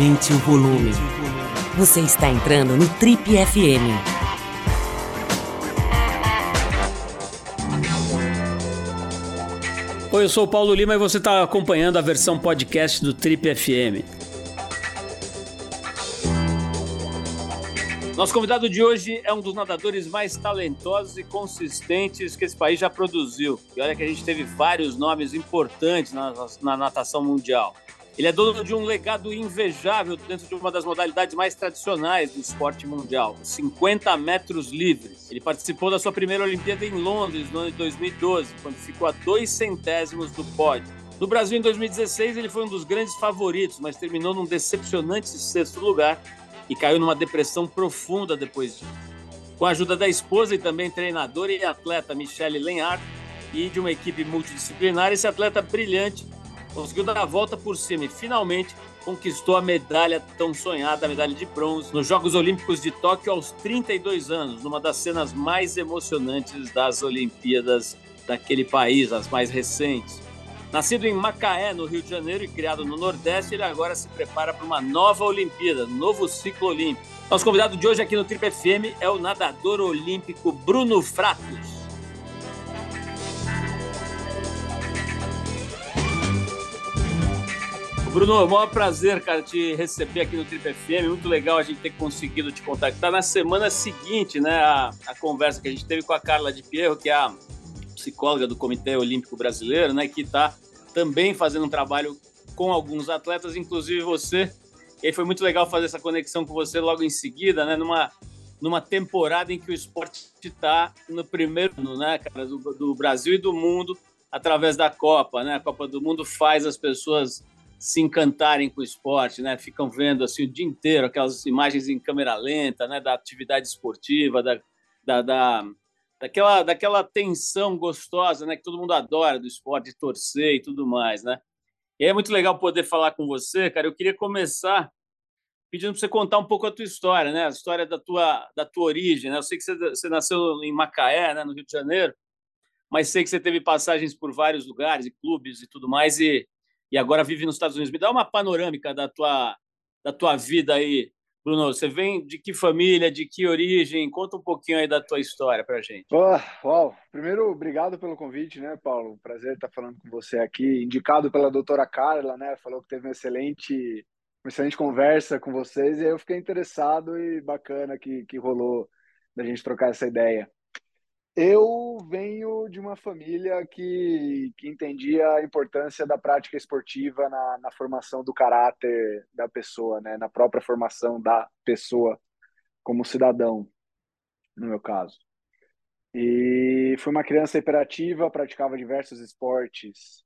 Aumente o volume. Você está entrando no Trip FM. Oi, eu sou o Paulo Lima e você está acompanhando a versão podcast do Trip FM. Nosso convidado de hoje é um dos nadadores mais talentosos e consistentes que esse país já produziu. E olha que a gente teve vários nomes importantes na, na natação mundial. Ele é dono de um legado invejável dentro de uma das modalidades mais tradicionais do esporte mundial, os 50 metros livres. Ele participou da sua primeira Olimpíada em Londres no ano de 2012, quando ficou a dois centésimos do pódio. No Brasil, em 2016, ele foi um dos grandes favoritos, mas terminou num decepcionante sexto lugar e caiu numa depressão profunda depois disso. Com a ajuda da esposa e também treinadora e atleta Michelle Lenhart e de uma equipe multidisciplinar, esse atleta brilhante conseguiu dar a volta por cima e finalmente conquistou a medalha tão sonhada, a medalha de bronze, nos Jogos Olímpicos de Tóquio aos 32 anos, numa das cenas mais emocionantes das Olimpíadas daquele país, as mais recentes. Nascido em Macaé, no Rio de Janeiro, e criado no Nordeste, ele agora se prepara para uma nova Olimpíada, novo ciclo olímpico. Nosso convidado de hoje aqui no Trip FM é o nadador olímpico Bruno Fratos. Bruno, maior prazer, cara, te receber aqui no Trip FM. Muito legal a gente ter conseguido te contactar na semana seguinte, né? A, a conversa que a gente teve com a Carla de Pierro, que é a psicóloga do Comitê Olímpico Brasileiro, né? Que está também fazendo um trabalho com alguns atletas, inclusive você. E foi muito legal fazer essa conexão com você logo em seguida, né? Numa, numa temporada em que o esporte está no primeiro ano, né, cara, do, do Brasil e do mundo através da Copa, né? A Copa do Mundo faz as pessoas se encantarem com o esporte, né? Ficam vendo assim o dia inteiro aquelas imagens em câmera lenta, né? Da atividade esportiva, da, da, da daquela, daquela tensão gostosa, né? Que todo mundo adora do esporte, torcer e tudo mais, né? E é muito legal poder falar com você, cara. Eu queria começar pedindo para você contar um pouco a tua história, né? A história da tua, da tua origem, né? Eu sei que você, você nasceu em Macaé, né? No Rio de Janeiro, mas sei que você teve passagens por vários lugares e clubes e tudo mais e e agora vive nos Estados Unidos. Me dá uma panorâmica da tua, da tua vida aí, Bruno. Você vem de que família, de que origem? Conta um pouquinho aí da tua história para gente. Oh, uau! Primeiro, obrigado pelo convite, né, Paulo? Prazer estar falando com você aqui. Indicado pela doutora Carla, né? Falou que teve uma excelente, uma excelente conversa com vocês e eu fiquei interessado e bacana que, que rolou da gente trocar essa ideia. Eu venho de uma família que, que entendia a importância da prática esportiva na, na formação do caráter da pessoa, né? na própria formação da pessoa como cidadão, no meu caso. E fui uma criança hiperativa, praticava diversos esportes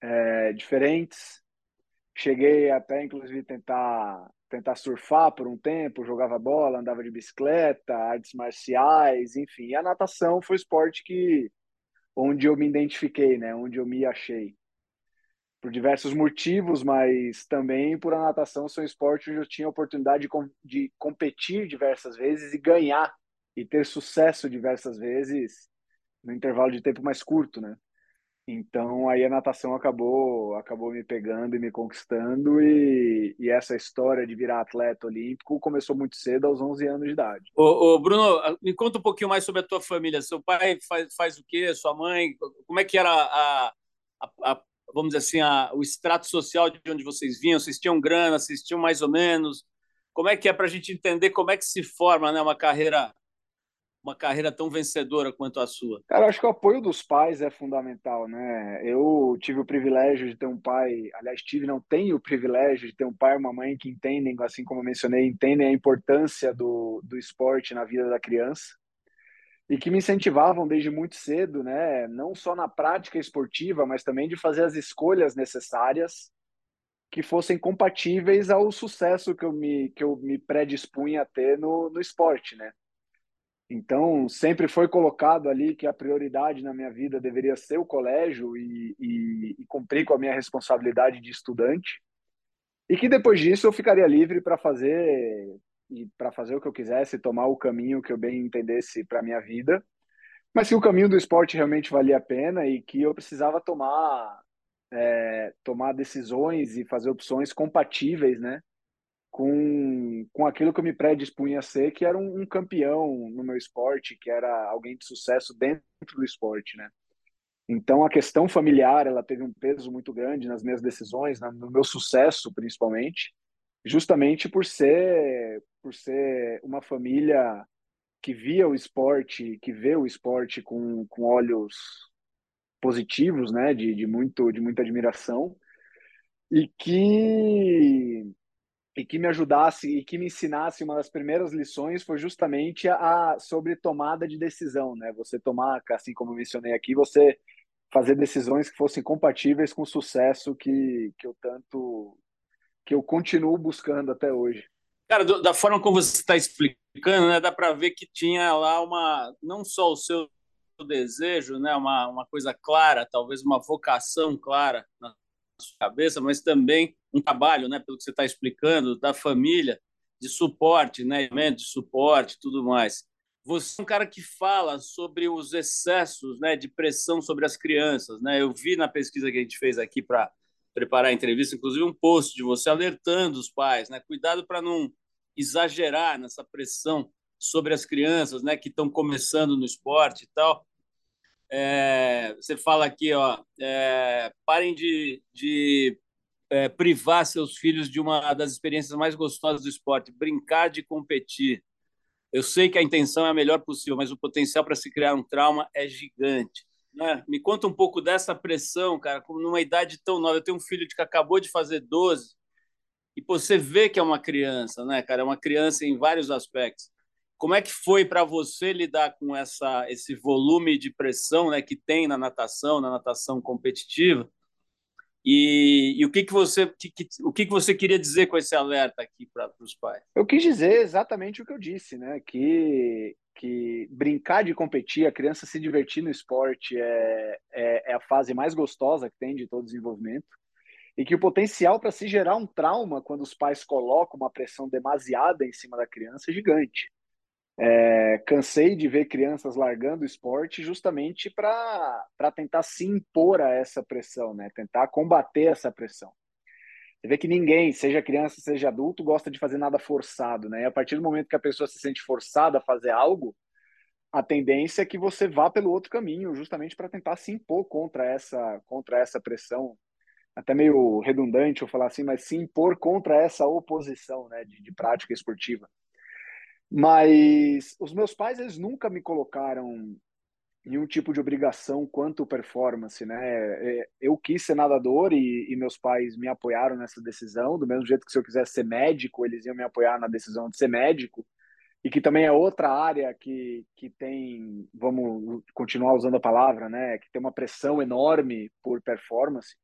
é, diferentes. Cheguei até, inclusive, tentar tentar surfar por um tempo, jogava bola, andava de bicicleta, artes marciais, enfim. E a natação foi o esporte que onde eu me identifiquei, né? Onde eu me achei. Por diversos motivos, mas também por a natação ser um esporte onde eu tinha a oportunidade de, com, de competir diversas vezes e ganhar e ter sucesso diversas vezes no intervalo de tempo mais curto, né? Então aí a natação acabou acabou me pegando e me conquistando e, e, essa história de virar atleta olímpico começou muito cedo, aos 11 anos de idade. Ô, ô, Bruno, me conta um pouquinho mais sobre a tua família. Seu pai faz, faz o quê? Sua mãe? Como é que era a, a, a vamos dizer assim, a, o extrato social de onde vocês vinham? Vocês tinham grana? Vocês tinham mais ou menos? Como é que é para a gente entender como é que se forma né, uma carreira uma carreira tão vencedora quanto a sua? Cara, acho que o apoio dos pais é fundamental, né? Eu tive o privilégio de ter um pai, aliás, tive, não tenho o privilégio de ter um pai e uma mãe que entendem, assim como eu mencionei, entendem a importância do, do esporte na vida da criança e que me incentivavam desde muito cedo, né? Não só na prática esportiva, mas também de fazer as escolhas necessárias que fossem compatíveis ao sucesso que eu me, que eu me predispunha a ter no, no esporte, né? Então, sempre foi colocado ali que a prioridade na minha vida deveria ser o colégio e, e, e cumprir com a minha responsabilidade de estudante. E que depois disso eu ficaria livre para fazer e para fazer o que eu quisesse, tomar o caminho que eu bem entendesse para minha vida. Mas que o caminho do esporte realmente valia a pena e que eu precisava tomar é, tomar decisões e fazer opções compatíveis, né, com, com aquilo que eu me predispunha a ser, que era um, um, campeão no meu esporte, que era alguém de sucesso dentro do esporte, né? Então a questão familiar, ela teve um peso muito grande nas minhas decisões, no meu sucesso principalmente, justamente por ser por ser uma família que via o esporte, que vê o esporte com, com olhos positivos, né, de, de muito de muita admiração e que e que me ajudasse e que me ensinasse uma das primeiras lições foi justamente a sobre tomada de decisão, né? Você tomar, assim como eu mencionei aqui, você fazer decisões que fossem compatíveis com o sucesso que, que eu tanto que eu continuo buscando até hoje. Cara, da forma como você está explicando, né, dá para ver que tinha lá uma não só o seu desejo, né, uma, uma coisa clara, talvez uma vocação clara na sua cabeça, mas também um trabalho, né, pelo que você está explicando, da família, de suporte, né, de suporte, tudo mais. Você é um cara que fala sobre os excessos, né, de pressão sobre as crianças, né? Eu vi na pesquisa que a gente fez aqui para preparar a entrevista, inclusive um post de você alertando os pais, né? Cuidado para não exagerar nessa pressão sobre as crianças, né, que estão começando no esporte e tal. É, você fala aqui, ó, é, parem de, de é, privar seus filhos de uma das experiências mais gostosas do esporte, brincar de competir. Eu sei que a intenção é a melhor possível, mas o potencial para se criar um trauma é gigante. Né? Me conta um pouco dessa pressão, cara, como numa idade tão nova. Eu tenho um filho que acabou de fazer 12 e você vê que é uma criança, né, cara? É uma criança em vários aspectos. Como é que foi para você lidar com essa, esse volume de pressão né, que tem na natação, na natação competitiva? E, e, o que que você que, que, o que que você queria dizer com esse alerta aqui para os pais? Eu quis dizer exatamente o que eu disse, né? Que que brincar de competir, a criança se divertir no esporte é, é, é a fase mais gostosa que tem de todo desenvolvimento e que o potencial para se gerar um trauma quando os pais colocam uma pressão demasiada em cima da criança é gigante. É, cansei de ver crianças largando o esporte justamente para tentar se impor a essa pressão, né? tentar combater essa pressão. Você vê que ninguém, seja criança, seja adulto, gosta de fazer nada forçado. Né? E a partir do momento que a pessoa se sente forçada a fazer algo, a tendência é que você vá pelo outro caminho, justamente para tentar se impor contra essa, contra essa pressão. Até meio redundante eu falar assim, mas se impor contra essa oposição né, de, de prática esportiva. Mas os meus pais, eles nunca me colocaram em um tipo de obrigação quanto performance, né? É, eu quis ser nadador e, e, meus pais me apoiaram nessa decisão, do mesmo jeito que se eu quisesse ser médico, eles iam me apoiar na decisão de ser médico, e que também é outra área que, que tem, vamos continuar usando a palavra, né? Que tem uma pressão enorme por performance.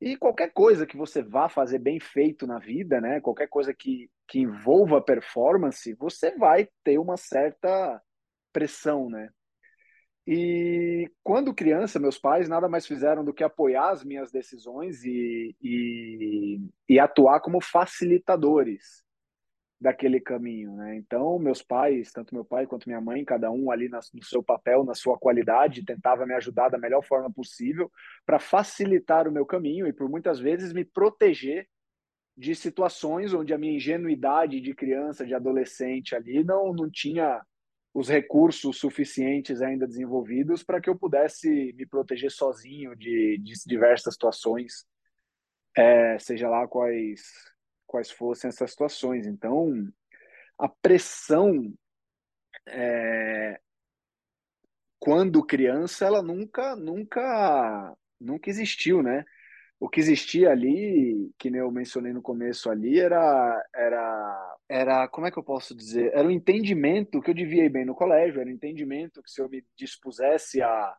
E qualquer coisa que você vá fazer bem feito na vida, né? Qualquer coisa que, que envolva performance, você vai ter uma certa pressão, né? E quando criança, meus pais nada mais fizeram do que apoiar as minhas decisões e, e, e atuar como facilitadores daquele caminho, né? Então, meus pais, tanto meu pai quanto minha mãe, cada um ali no seu papel, na sua qualidade, tentava me ajudar da melhor forma possível para facilitar o meu caminho e por muitas vezes me proteger de situações onde a minha ingenuidade de criança, de adolescente ali não não tinha os recursos suficientes ainda desenvolvidos para que eu pudesse me proteger sozinho de, de diversas situações, é, seja lá quais quais fossem essas situações. Então, a pressão, é, quando criança, ela nunca, nunca, nunca existiu, né? O que existia ali, que eu mencionei no começo ali, era, era, era, como é que eu posso dizer? Era o entendimento que eu devia ir bem no colégio, era o entendimento que se eu me dispusesse a,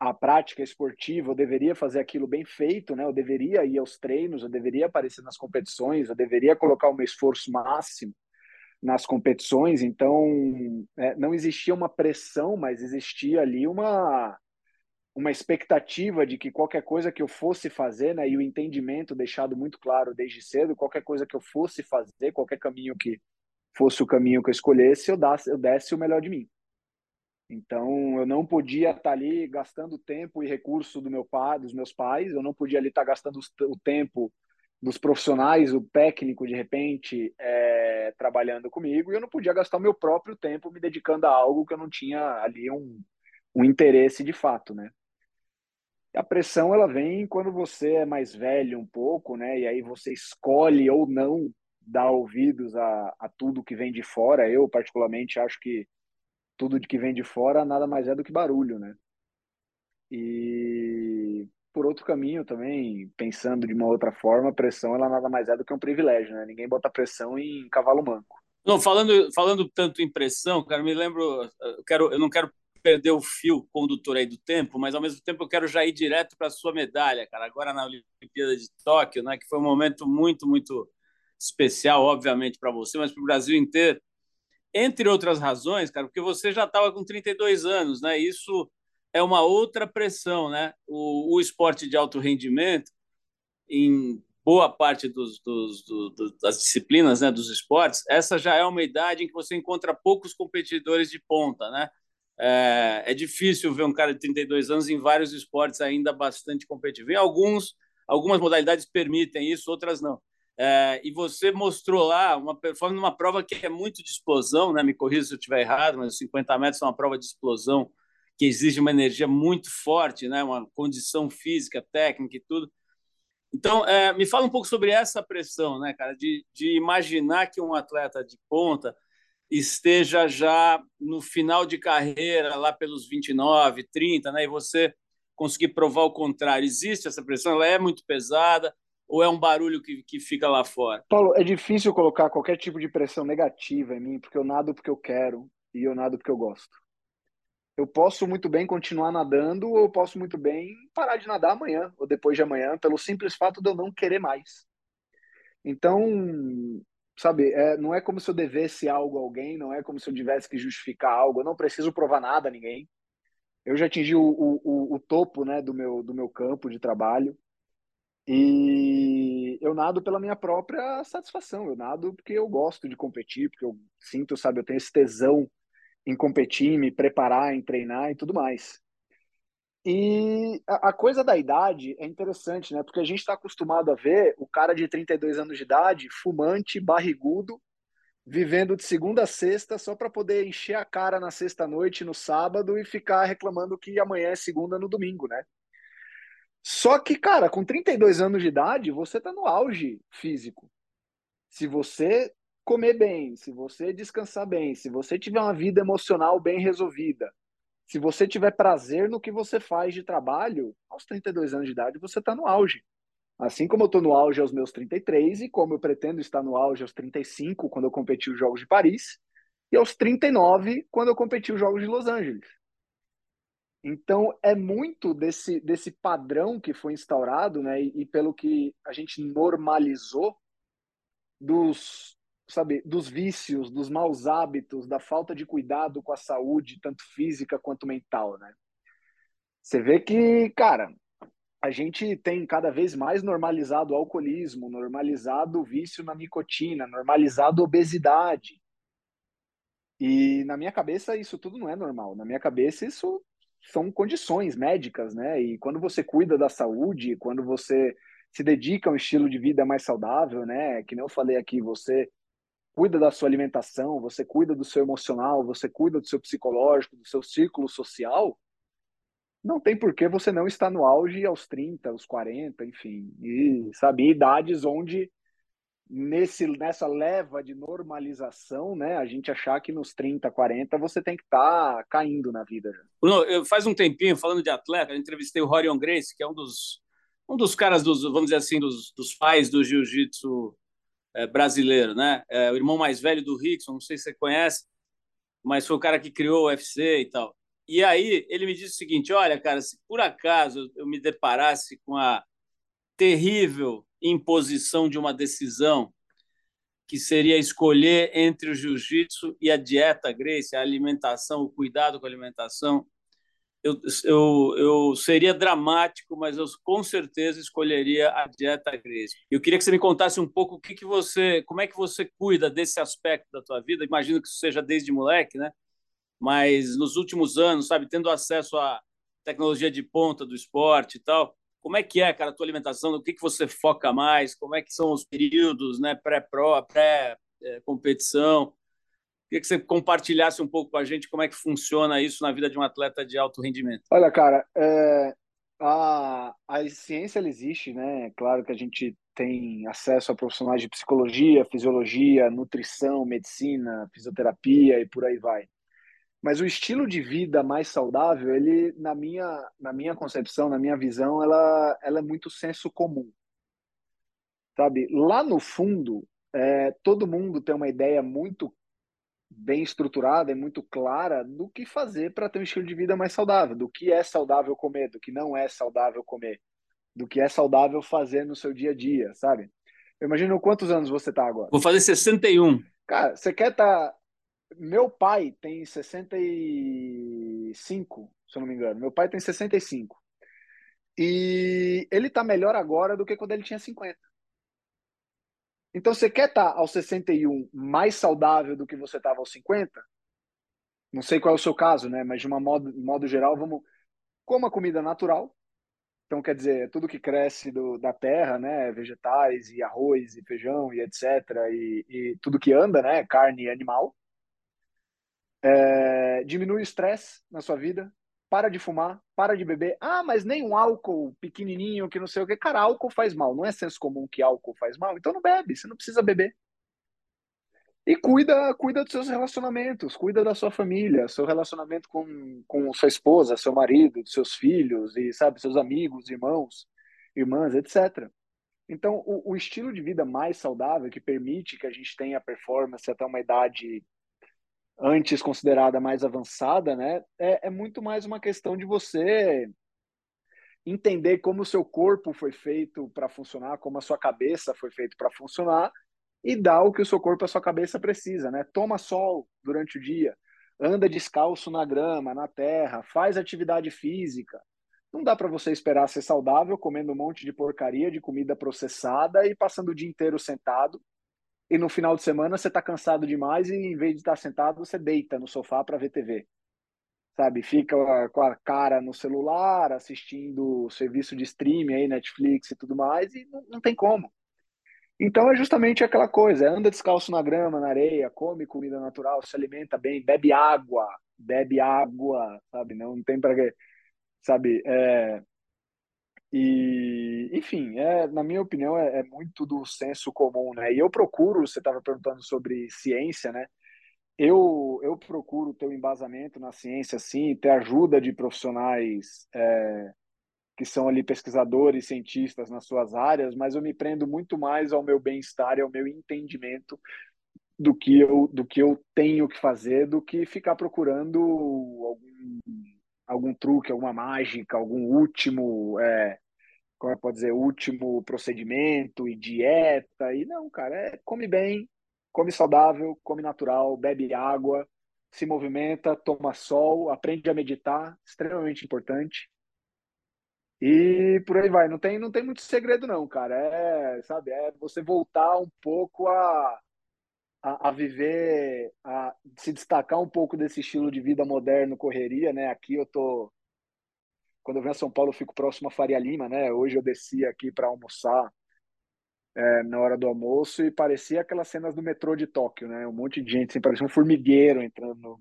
a prática esportiva, eu deveria fazer aquilo bem feito, né? Eu deveria ir aos treinos, eu deveria aparecer nas competições, eu deveria colocar o meu esforço máximo nas competições. Então, é, não existia uma pressão, mas existia ali uma uma expectativa de que qualquer coisa que eu fosse fazer, né, e o entendimento deixado muito claro desde cedo, qualquer coisa que eu fosse fazer, qualquer caminho que fosse o caminho que eu escolhesse, eu, desse, eu desse o melhor de mim. Então, eu não podia estar ali gastando tempo e recurso do meu pai, dos meus pais, eu não podia ali estar gastando o tempo dos profissionais, o técnico, de repente, é, trabalhando comigo, e eu não podia gastar o meu próprio tempo me dedicando a algo que eu não tinha ali um, um interesse de fato, né? A pressão ela vem quando você é mais velho um pouco, né? E aí você escolhe ou não dar ouvidos a, a tudo que vem de fora. Eu particularmente acho que tudo que vem de fora nada mais é do que barulho, né? E por outro caminho também, pensando de uma outra forma, a pressão ela nada mais é do que um privilégio, né? Ninguém bota pressão em cavalo manco. Não, falando, falando tanto em pressão, cara, me lembro, eu, quero, eu não quero perder o fio condutor aí do tempo, mas ao mesmo tempo eu quero já ir direto para a sua medalha, cara, agora na Olimpíada de Tóquio, né, que foi um momento muito, muito especial, obviamente, para você, mas para o Brasil inteiro. Entre outras razões, cara, porque você já estava com 32 anos, né? Isso é uma outra pressão, né? O, o esporte de alto rendimento, em boa parte dos, dos, do, das disciplinas, né, dos esportes, essa já é uma idade em que você encontra poucos competidores de ponta, né? É, é, difícil ver um cara de 32 anos em vários esportes ainda bastante competitivo. Em alguns, algumas modalidades permitem isso, outras não. É, e você mostrou lá uma performance numa prova que é muito de explosão, né? Me corrija se eu estiver errado, mas 50 metros é uma prova de explosão que exige uma energia muito forte, né? Uma condição física, técnica e tudo. Então, é, me fala um pouco sobre essa pressão, né, cara, de, de imaginar que um atleta de ponta esteja já no final de carreira, lá pelos 29, 30, né? E você conseguir provar o contrário. Existe essa pressão? Ela é muito pesada ou é um barulho que, que fica lá fora? Paulo, é difícil colocar qualquer tipo de pressão negativa em mim, porque eu nado porque eu quero e eu nado porque eu gosto. Eu posso muito bem continuar nadando ou eu posso muito bem parar de nadar amanhã ou depois de amanhã, pelo simples fato de eu não querer mais. Então, sabe, é, não é como se eu devesse algo a alguém, não é como se eu tivesse que justificar algo, eu não preciso provar nada a ninguém. Eu já atingi o, o, o topo né, do, meu, do meu campo de trabalho e eu nado pela minha própria satisfação, eu nado porque eu gosto de competir, porque eu sinto, sabe, eu tenho esse tesão em competir, me preparar, em treinar e tudo mais. E a, coisa da idade é interessante, né? Porque a gente está acostumado a ver o cara de 32 anos de idade, fumante, barrigudo, vivendo de segunda a sexta só para poder encher a cara na sexta-noite, no sábado e ficar reclamando que amanhã é segunda no domingo, né? Só que, cara, com 32 anos de idade, você está no auge físico. Se você comer bem, se você descansar bem, se você tiver uma vida emocional bem resolvida, se você tiver prazer no que você faz de trabalho, aos 32 anos de idade você está no auge. Assim como eu estou no auge aos meus 33 e como eu pretendo estar no auge aos 35 quando eu competi os Jogos de Paris e aos 39 quando eu competi os Jogos de Los Angeles. Então é muito desse, desse padrão que foi instaurado, né, e, e pelo que a gente normalizou dos sabe, dos vícios, dos maus hábitos, da falta de cuidado com a saúde, tanto física quanto mental, né? Você vê que, cara, a gente tem cada vez mais normalizado o alcoolismo, normalizado o vício na nicotina, normalizado a obesidade. E na minha cabeça isso tudo não é normal. Na minha cabeça isso são condições médicas, né? E quando você cuida da saúde, quando você se dedica a um estilo de vida mais saudável, né? Que nem eu falei aqui, você cuida da sua alimentação, você cuida do seu emocional, você cuida do seu psicológico, do seu círculo social, não tem por que você não estar no auge aos 30, aos 40, enfim. E, sabe, idades onde nesse, nessa leva de normalização, né, a gente achar que nos 30, 40 você tem que estar tá caindo na vida. Bruno, eu, faz um tempinho, falando de atleta, eu entrevistei o Rorion Grace, que é um dos, um dos caras, dos, vamos dizer assim, dos, dos pais do jiu-jitsu é, brasileiro, né? É, o irmão mais velho do Rickson, não sei se você conhece, mas foi o cara que criou o UFC e tal. E aí ele me disse o seguinte: olha, cara, se por acaso eu me deparasse com a terrível imposição de uma decisão que seria escolher entre o jiu-jitsu e a dieta Grace, a alimentação, o cuidado com a alimentação, eu, eu, eu seria dramático, mas eu com certeza escolheria a dieta grega. Eu queria que você me contasse um pouco o que, que você, como é que você cuida desse aspecto da tua vida. Imagino que isso seja desde moleque, né? Mas nos últimos anos, sabe, tendo acesso à tecnologia de ponta do esporte e tal, Como é que é, cara, a tua alimentação? O que, que você foca mais? Como é que são os períodos, né? Pré-pro, pré-competição? Queria que você compartilhasse um pouco com a gente como é que funciona isso na vida de um atleta de alto rendimento. Olha, cara, é, a, a ciência existe, né? Claro que a gente tem acesso a profissionais de psicologia, fisiologia, nutrição, medicina, fisioterapia e por aí vai. Mas o estilo de vida mais saudável, ele, na minha, na minha concepção, na minha visão, ela, ela é muito senso comum. Sabe? Lá no fundo, é, todo mundo tem uma ideia muito bem estruturada e muito clara do que fazer para ter um estilo de vida mais saudável, do que é saudável comer, do que não é saudável comer, do que é saudável fazer no seu dia a dia, sabe? Eu imagino quantos anos você tá agora. Vou fazer 61. Cara, você quer estar tá meu pai tem 65, se eu não me engano. Meu pai tem 65. E ele está melhor agora do que quando ele tinha 50. Então, você quer estar tá aos 61 mais saudável do que você estava aos 50? Não sei qual é o seu caso, né? Mas de uma modo, modo geral, vamos coma comida natural. Então, quer dizer, tudo que cresce do, da terra, né? Vegetais e arroz e feijão e etc. E, e tudo que anda, né? Carne animal. É, diminui o estresse na sua vida, para de fumar, para de beber. Ah, mas nem um álcool pequenininho que não sei o que. Cara, álcool faz mal. Não é senso comum que álcool faz mal. Então não bebe, você não precisa beber. E cuida, cuida dos seus relacionamentos, cuida da sua família, seu relacionamento com, com sua esposa, seu marido, seus filhos e sabe, seus amigos, irmãos, irmãs, etc. Então, o, o estilo de vida mais saudável que permite que a gente tenha performance até uma idade antes considerada mais avançada, né? É, é muito mais uma questão de você entender como o seu corpo foi feito para funcionar, como a sua cabeça foi feita para funcionar e dar o que o seu corpo e a sua cabeça precisa, né? Toma sol durante o dia, anda descalço na grama, na terra, faz atividade física. Não dá para você esperar ser saudável comendo um monte de porcaria de comida processada e passando o dia inteiro sentado e no final de semana você está cansado demais e em vez de estar tá sentado, você deita no sofá para ver TV. Sabe? Fica com a cara no celular, assistindo serviço de streaming aí, Netflix e tudo mais, e não, não tem como. Então é justamente aquela coisa, anda descalço na grama, na areia, come comida natural, se alimenta bem, bebe água, bebe água, sabe? Não, tem para sabe? É, e, enfim, é, na minha opinião, é, é, muito do senso comum, né? E eu procuro, você estava perguntando sobre ciência, né? Eu, eu procuro ter um embasamento na ciência, sim, ter ajuda de profissionais é, que são ali pesquisadores, cientistas nas suas áreas, mas eu me prendo muito mais ao meu bem-estar e ao meu entendimento do que eu do que eu tenho que fazer, do que ficar procurando algum algum truque, alguma mágica, algum último, é, como é pode dizer, último procedimento e dieta. E não, cara, é come bem, come saudável, come natural, bebe água, se movimenta, toma sol, aprende a meditar, extremamente importante. E por aí vai, não tem, não tem muito segredo não, cara. É, sabe, é você voltar um pouco a a, a, viver, a se destacar um pouco desse estilo de vida moderno, correria, né? Aqui eu tô quando eu venho a São Paulo, eu fico próximo a Faria Lima, né? Hoje eu desci aqui para almoçar é, na hora do almoço e parecia aquelas cenas do metrô de Tóquio, né? Um monte de gente, assim, parecia um formigueiro entrando no...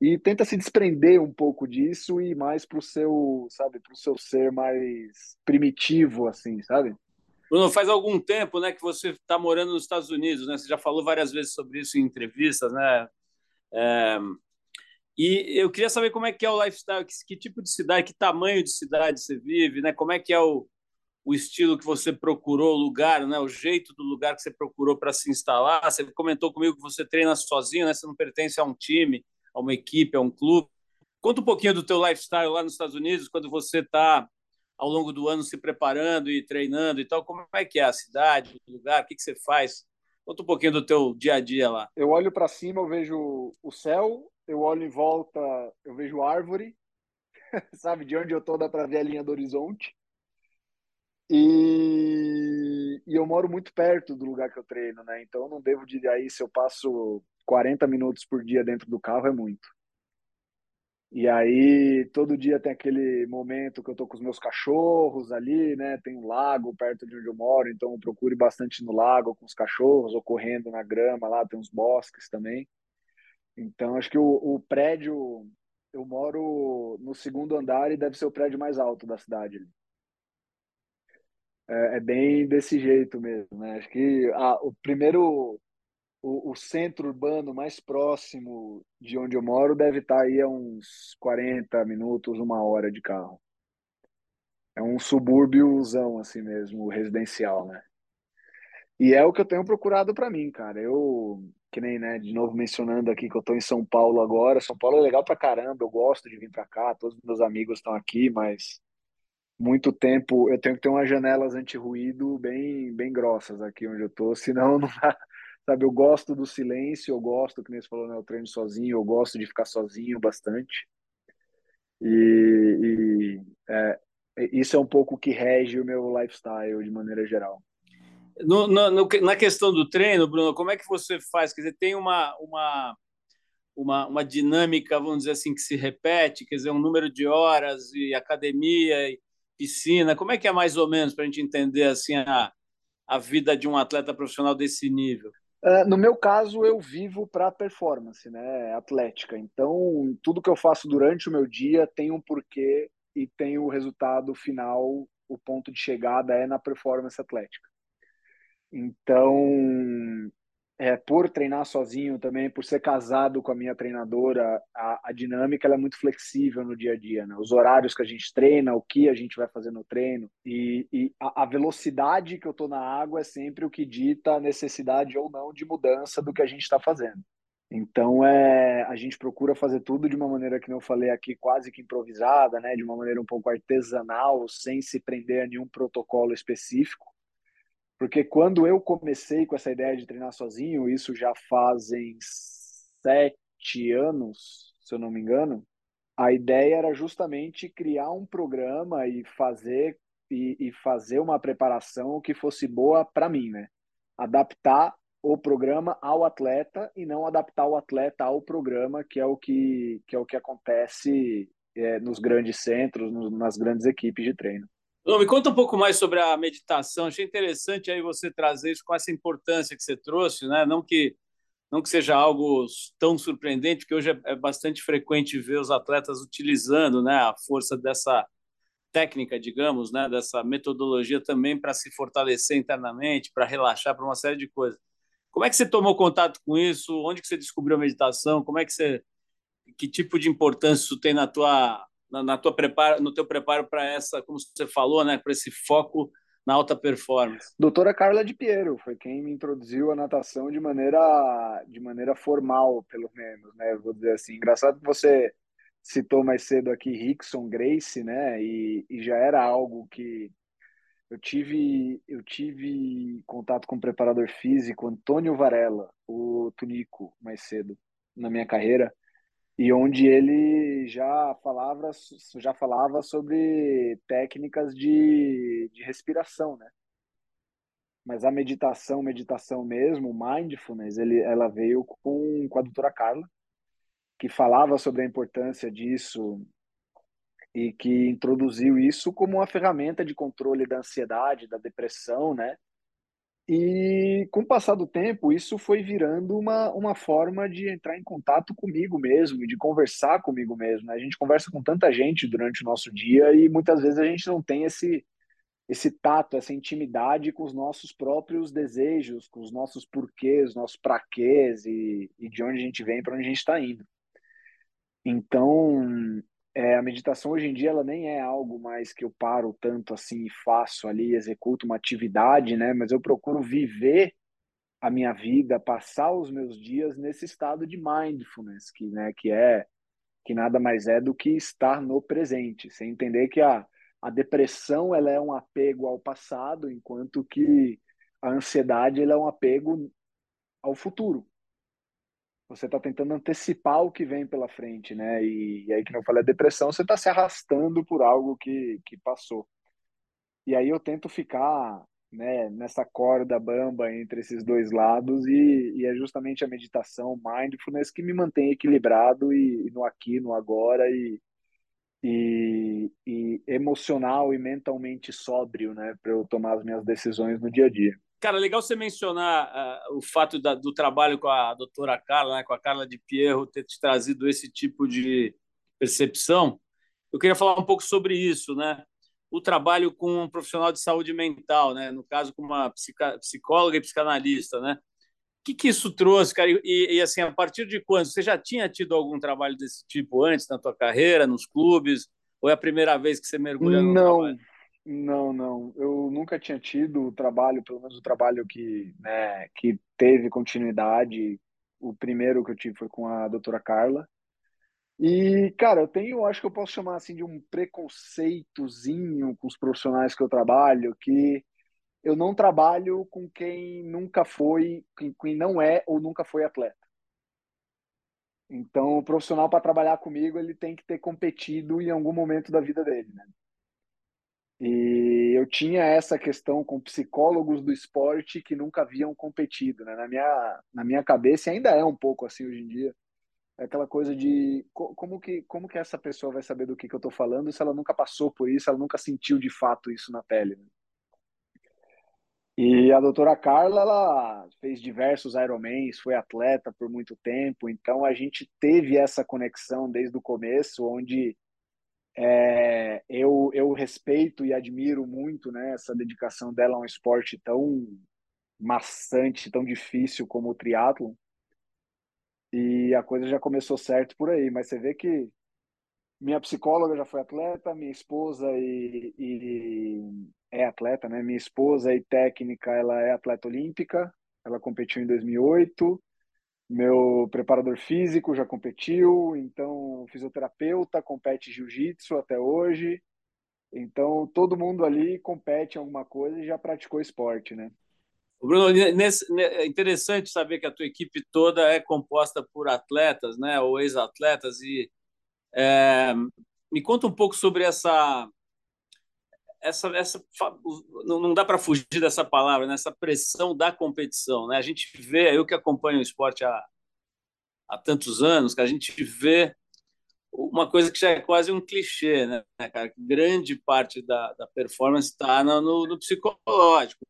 e tenta se desprender um pouco disso e mais para o seu, sabe, para o seu ser mais primitivo, assim, sabe? Bruno, faz algum tempo né, que você está morando nos Estados Unidos, né? Você já falou várias vezes sobre isso em entrevistas, né? É... E eu queria saber como é que é o lifestyle, que, que, tipo de cidade, que tamanho de cidade você vive, né? Como é que é o, o estilo que você procurou, o lugar, né? O jeito do lugar que você procurou para se instalar. Você comentou comigo que você treina sozinho, né? Você não pertence a um time, a uma equipe, a um clube. Conta um pouquinho do teu lifestyle lá nos Estados Unidos, quando você está ao longo do ano se preparando e treinando e tal? Como é que é a cidade, o lugar? O que, que você faz? Conta um pouquinho do teu dia a dia lá. Eu olho para cima, eu vejo o céu, eu olho em volta, eu vejo árvore, sabe? De onde eu tô dá para ver a linha do horizonte. E, e, eu moro muito perto do lugar que eu treino, né? Então eu não devo dizer aí se eu passo 40 minutos por dia dentro do carro é muito. E aí, todo dia tem aquele momento que eu tô com os meus cachorros ali, né? Tem um lago perto de onde eu moro, então eu procuro bastante no lago com os cachorros, ou correndo na grama lá, tem uns bosques também. Então, acho que o, o prédio, eu moro no segundo andar e deve ser o prédio mais alto da cidade. É, é bem desse jeito mesmo, né? Acho que ah, o primeiro o, o, centro urbano mais próximo de onde eu moro deve estar aí a uns 40 minutos, uma hora de carro. É um subúrbiozão assim mesmo, residencial, né? E é o que eu tenho procurado para mim, cara. Eu, que nem, né, de novo mencionando aqui que eu tô em São Paulo agora. São Paulo é legal pra caramba, eu gosto de vir para cá, todos os meus amigos estão aqui, mas muito tempo eu tenho que ter umas janelas anti-ruído bem, bem grossas aqui onde eu tô, senão não dá, Sabe, eu gosto do silêncio, eu gosto, que nem você falou, né, eu treino sozinho, eu gosto de ficar sozinho bastante. E, e é, isso é um pouco que rege o meu lifestyle de maneira geral. No, no, na questão do treino, Bruno, como é que você faz? Quer dizer, tem uma, uma, uma, uma dinâmica, vamos dizer assim, que se repete, quer dizer, um número de horas e academia e piscina. Como é que é mais ou menos para a gente entender assim a, a vida de um atleta profissional desse nível? Uh, no meu caso, eu vivo para performance, né, atlética. Então, tudo que eu faço durante o meu dia tem um porquê e tem o resultado final, o ponto de chegada é na performance atlética. Então, é, por treinar sozinho também, por ser casado com a minha treinadora, a, a dinâmica é muito flexível no dia a dia, né? Os horários que a gente treina, o que a gente vai fazer no treino e, e a, a, velocidade que eu tô na água é sempre o que dita a necessidade ou não de mudança do que a gente está fazendo. Então é, a gente procura fazer tudo de uma maneira que eu falei aqui, quase que improvisada, né? De uma maneira um pouco artesanal, sem se prender a nenhum protocolo específico porque quando eu comecei com essa ideia de treinar sozinho, isso já fazem sete anos, se eu não me engano, a ideia era justamente criar um programa e fazer e, e fazer uma preparação que fosse boa para mim, né? Adaptar o programa ao atleta e não adaptar o atleta ao programa, que é o que, que, é o que acontece é, nos grandes centros, no, nas grandes equipes de treino. Me conta um pouco mais sobre a meditação. Achei interessante aí você trazer isso com essa importância que você trouxe, né? Não que não que seja algo tão surpreendente, porque hoje é, é bastante frequente ver os atletas utilizando, né, a força dessa técnica, digamos, né, dessa metodologia também para se fortalecer internamente, para relaxar, para uma série de coisas. Como é que você tomou contato com isso? Onde que você descobriu a meditação? Como é que você que tipo de importância isso tem na tua na, na tua preparo, no teu preparo para essa, como você falou, né, para esse foco na alta performance? Doutora Carla de Piero foi quem me introduziu a natação de maneira de maneira formal, pelo menos, né? Vou dizer assim. Engraçado que você citou mais cedo aqui Rickson Grace, né? E, e já era algo que eu tive eu tive contato com o preparador físico Antônio Varela, o Tunico, mais cedo na minha carreira e onde ele já falava, já falava sobre técnicas de, de respiração, né? Mas a meditação, meditação mesmo, mindfulness, ele, ela veio com, com a doutora Carla, que falava sobre a importância disso e que introduziu isso como uma ferramenta de controle da ansiedade, da depressão, né? E com o passar do tempo, isso foi virando uma, uma forma de entrar em contato comigo mesmo e de conversar comigo mesmo. Né? A gente conversa com tanta gente durante o nosso dia e muitas vezes a gente não tem esse, esse tato, essa intimidade com os nossos próprios desejos, com os nossos porquês, nossos praquês e, e de onde a gente vem para onde a gente está indo. Então, é, a meditação hoje em dia ela nem é algo mais que eu paro tanto assim e faço ali, executo uma atividade, né? Mas eu procuro viver a minha vida, passar os meus dias nesse estado de mindfulness, que, né, que é que nada mais é do que estar no presente, sem entender que a, a depressão ela é um apego ao passado, enquanto que a ansiedade ela é um apego ao futuro você está tentando antecipar o que vem pela frente, né? E, e aí, que eu falei, a depressão, você está se arrastando por algo que, que passou. E aí eu tento ficar né, nessa corda bamba entre esses dois lados e, e, é justamente a meditação, mindfulness que me mantém equilibrado e, e no aqui, no agora e, e, e, emocional e mentalmente sóbrio, né, para eu tomar as minhas decisões no dia a dia. Cara, legal você mencionar uh, o fato da, do trabalho com a doutora Carla, né, com a Carla de Pierro, ter te trazido esse tipo de percepção. Eu queria falar um pouco sobre isso, né? O trabalho com um profissional de saúde mental, né? No caso, com uma psicóloga e psicanalista, né? O que, que isso trouxe, cara? E, e, assim, a partir de quando? Você já tinha tido algum trabalho desse tipo antes na tua carreira, nos clubes? Ou é a primeira vez que você mergulha no Não. trabalho? Não, não. Eu nunca tinha tido o trabalho, pelo menos o trabalho que, né, que teve continuidade. O primeiro que eu tive foi com a doutora Carla. E, cara, eu tenho, acho que eu posso chamar assim de um preconceitozinho com os profissionais que eu trabalho, que eu não trabalho com quem nunca foi, quem não é ou nunca foi atleta. Então, o profissional para trabalhar comigo, ele tem que ter competido em algum momento da vida dele, né? E eu tinha essa questão com psicólogos do esporte que nunca haviam competido, né? Na minha, na minha cabeça, e ainda é um pouco assim hoje em dia, é aquela coisa de como que, como que essa pessoa vai saber do que, que eu estou falando se ela nunca passou por isso, ela nunca sentiu de fato isso na pele. Né? E a doutora Carla, ela fez diversos Ironmans, foi atleta por muito tempo, então a gente teve essa conexão desde o começo, onde é, eu, eu respeito e admiro muito né, essa dedicação dela a um esporte tão maçante, tão difícil como o triatlon. E a coisa já começou certo por aí, mas você vê que minha psicóloga já foi atleta, minha esposa e, e é atleta, né? Minha esposa e técnica, ela é atleta olímpica, ela competiu em 2008. Meu preparador físico já competiu, então fisioterapeuta, compete jiu-jitsu até hoje. Então todo mundo ali compete em alguma coisa e já praticou esporte, né? Bruno, nesse, é interessante saber que a tua equipe toda é composta por atletas, né, ou ex-atletas e é, me conta um pouco sobre essa essa, essa não dá para fugir dessa palavra, nessa né? pressão da competição, né? A gente vê, eu que acompanho o esporte há, há tantos anos, que a gente vê uma coisa que já é quase um clichê, né, cara? Grande parte da, da performance está no, no, psicológico,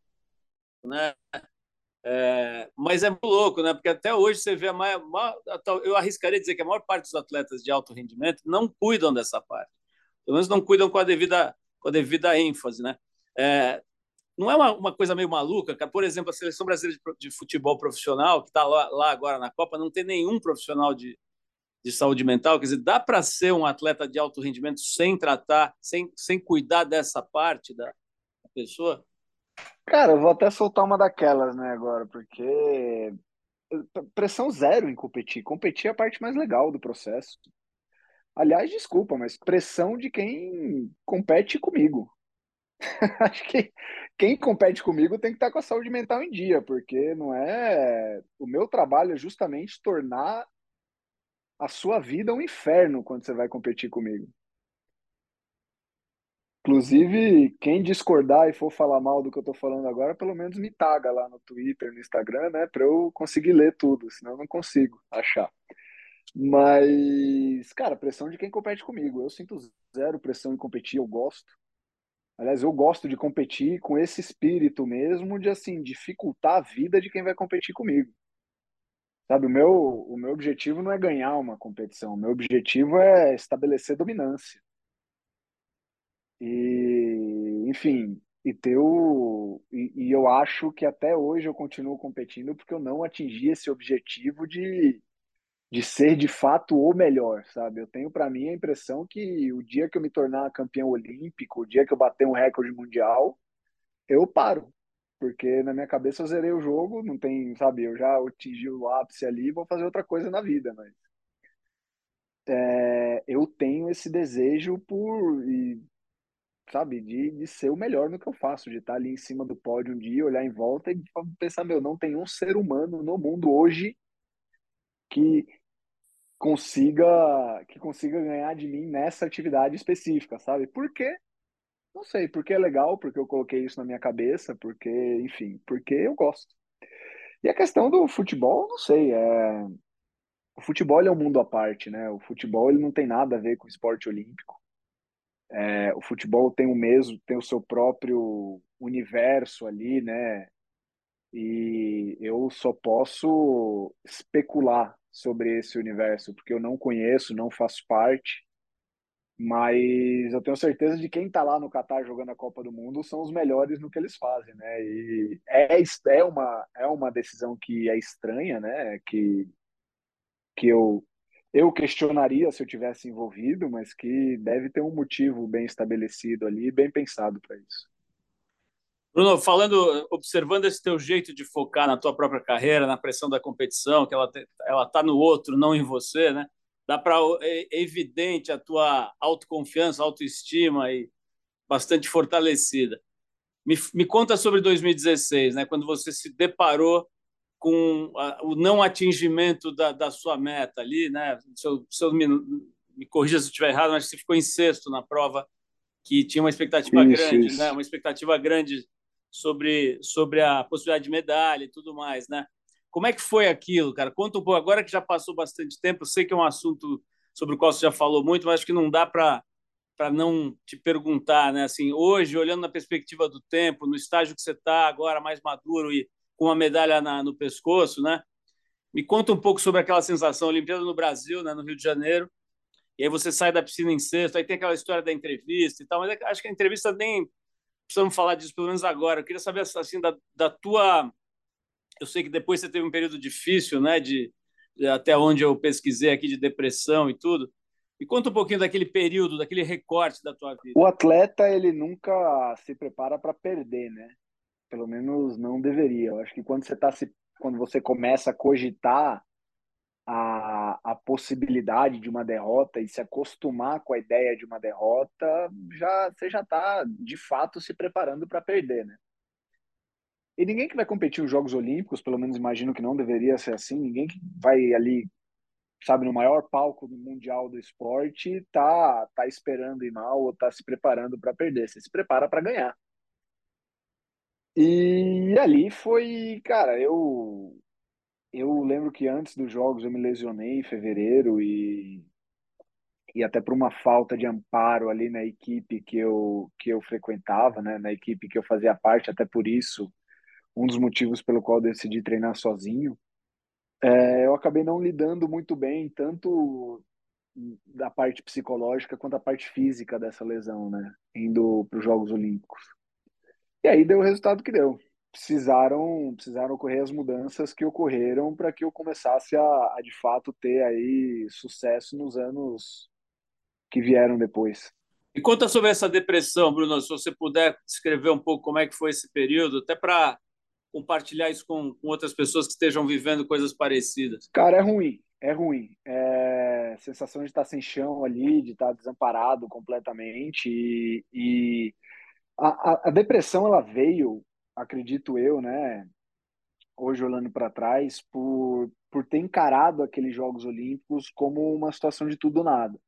né? É, mas é muito louco, né? Porque até hoje você vê a maior, eu arriscaria dizer que a maior parte dos atletas de alto rendimento não cuidam dessa parte. Pelo menos não cuidam com a devida com a devida ênfase, né? É, não é uma, uma, coisa meio maluca, cara? Por exemplo, a seleção brasileira de, de futebol profissional, que está lá, lá, agora na Copa, não tem nenhum profissional de, de saúde mental. Quer dizer, dá para ser um atleta de alto rendimento sem tratar, sem, sem cuidar dessa parte da, da pessoa? Cara, eu vou até soltar uma daquelas, né, agora, porque pressão zero em competir. Competir é a parte mais legal do processo. Aliás, desculpa, mas pressão de quem compete comigo. Acho que quem compete comigo tem que estar com a saúde mental em dia, porque não é. O meu trabalho é justamente tornar a sua vida um inferno quando você vai competir comigo. Inclusive, quem discordar e for falar mal do que eu estou falando agora, pelo menos me taga lá no Twitter, no Instagram, né, para eu conseguir ler tudo, senão eu não consigo achar. Mas, cara, pressão de quem compete comigo. Eu sinto zero pressão em competir, eu gosto. Aliás, eu gosto de competir com esse espírito mesmo de, assim, dificultar a vida de quem vai competir comigo. Sabe, o meu, o meu objetivo não é ganhar uma competição, o meu objetivo é estabelecer dominância. E, enfim, e ter o, e, e eu acho que até hoje eu continuo competindo porque eu não atingi esse objetivo de de ser de fato o melhor, sabe? Eu tenho para mim a impressão que o dia que eu me tornar campeão olímpico, o dia que eu bater um recorde mundial, eu paro. Porque na minha cabeça eu zerei o jogo, não tem, sabe, eu já atingi o ápice ali, vou fazer outra coisa na vida, mas é, eu tenho esse desejo por, e, sabe, de, de ser o melhor no que eu faço, de estar ali em cima do pódio um dia, olhar em volta e pensar, meu, não tem um ser humano no mundo hoje que consiga que consiga ganhar de mim nessa atividade específica, sabe? Por quê? Não sei, porque é legal, porque eu coloquei isso na minha cabeça, porque, enfim, porque eu gosto. E a questão do futebol, não sei, é... o futebol é um mundo à parte, né? O futebol ele não tem nada a ver com o esporte olímpico. É, o futebol tem o mesmo, tem o seu próprio universo ali, né? E eu só posso especular sobre esse universo, porque eu não conheço, não faço parte. Mas eu tenho certeza de quem está lá no Catar jogando a Copa do Mundo são os melhores no que eles fazem, né? E é, é, uma, é uma decisão que é estranha, né? Que, que eu, eu questionaria se eu tivesse envolvido, mas que deve ter um motivo bem estabelecido ali, bem pensado para isso. Bruno, falando, observando esse teu jeito de focar na tua própria carreira, na pressão da competição, que ela ela tá no outro, não em você, né? Dá para é, é, evidente a tua autoconfiança, autoestima e bastante fortalecida. Me, me conta sobre 2016, né? Quando você se deparou com a, o não atingimento da, da sua meta ali, né? Seu, me, me corrija se eu estiver errado, mas você ficou em sexto na prova que tinha uma expectativa isso, grande, isso. né? Uma expectativa grande sobre, sobre a possibilidade de medalha e tudo mais, né? Como é que foi aquilo, cara? Conta um pouco, agora que já passou bastante tempo, eu sei que é um assunto sobre o qual você já falou muito, mas acho que não dá para para não te perguntar, né? Assim, hoje, olhando na perspectiva do tempo, no estágio que você está agora, mais maduro e com uma medalha na, no pescoço, né? Me conta um pouco sobre aquela sensação, Olimpíada no Brasil, né, no Rio de Janeiro, e aí você sai da piscina em sexto, aí tem aquela história da entrevista e tal, mas acho que a entrevista nem precisamos falar disso pelo menos agora. Eu queria saber assim da, da tua. Eu sei que depois você teve um período difícil, né? De, de até onde eu pesquisei aqui de depressão e tudo. Me conta um pouquinho daquele período, daquele recorte da tua vida. O atleta ele nunca se prepara para perder, né? Pelo menos não deveria. Eu acho que quando você tá se, quando você começa a cogitar a, a possibilidade de uma derrota e se acostumar com a ideia de uma derrota, já você já está de fato se preparando para perder, né? E ninguém que vai competir os Jogos Olímpicos, pelo menos imagino que não deveria ser assim, ninguém que vai ali, sabe, no maior palco do mundial do esporte, tá tá esperando ir mal ou tá se preparando para perder, você se prepara para ganhar. E ali foi, cara, eu eu lembro que antes dos jogos eu me lesionei em fevereiro e e até por uma falta de amparo ali na equipe que eu que eu frequentava, né, na equipe que eu fazia parte, até por isso um dos motivos pelo qual decidi treinar sozinho, é, eu acabei não lidando muito bem tanto da parte psicológica quanto da parte física dessa lesão, né, indo para os Jogos Olímpicos. E aí deu o resultado que deu precisaram precisaram ocorrer as mudanças que ocorreram para que eu começasse a, a, de fato ter aí sucesso nos anos que vieram depois. E conta sobre essa depressão, Bruno, se você puder descrever um pouco como é que foi esse período, até para compartilhar isso com, com, outras pessoas que estejam vivendo coisas parecidas. Cara, é ruim, é ruim. É sensação de estar sem chão ali, de estar desamparado completamente e, e a, a, a depressão ela veio acredito eu, né, hoje olhando para trás, por, por ter encarado aqueles Jogos Olímpicos como uma situação de tudo ou nada.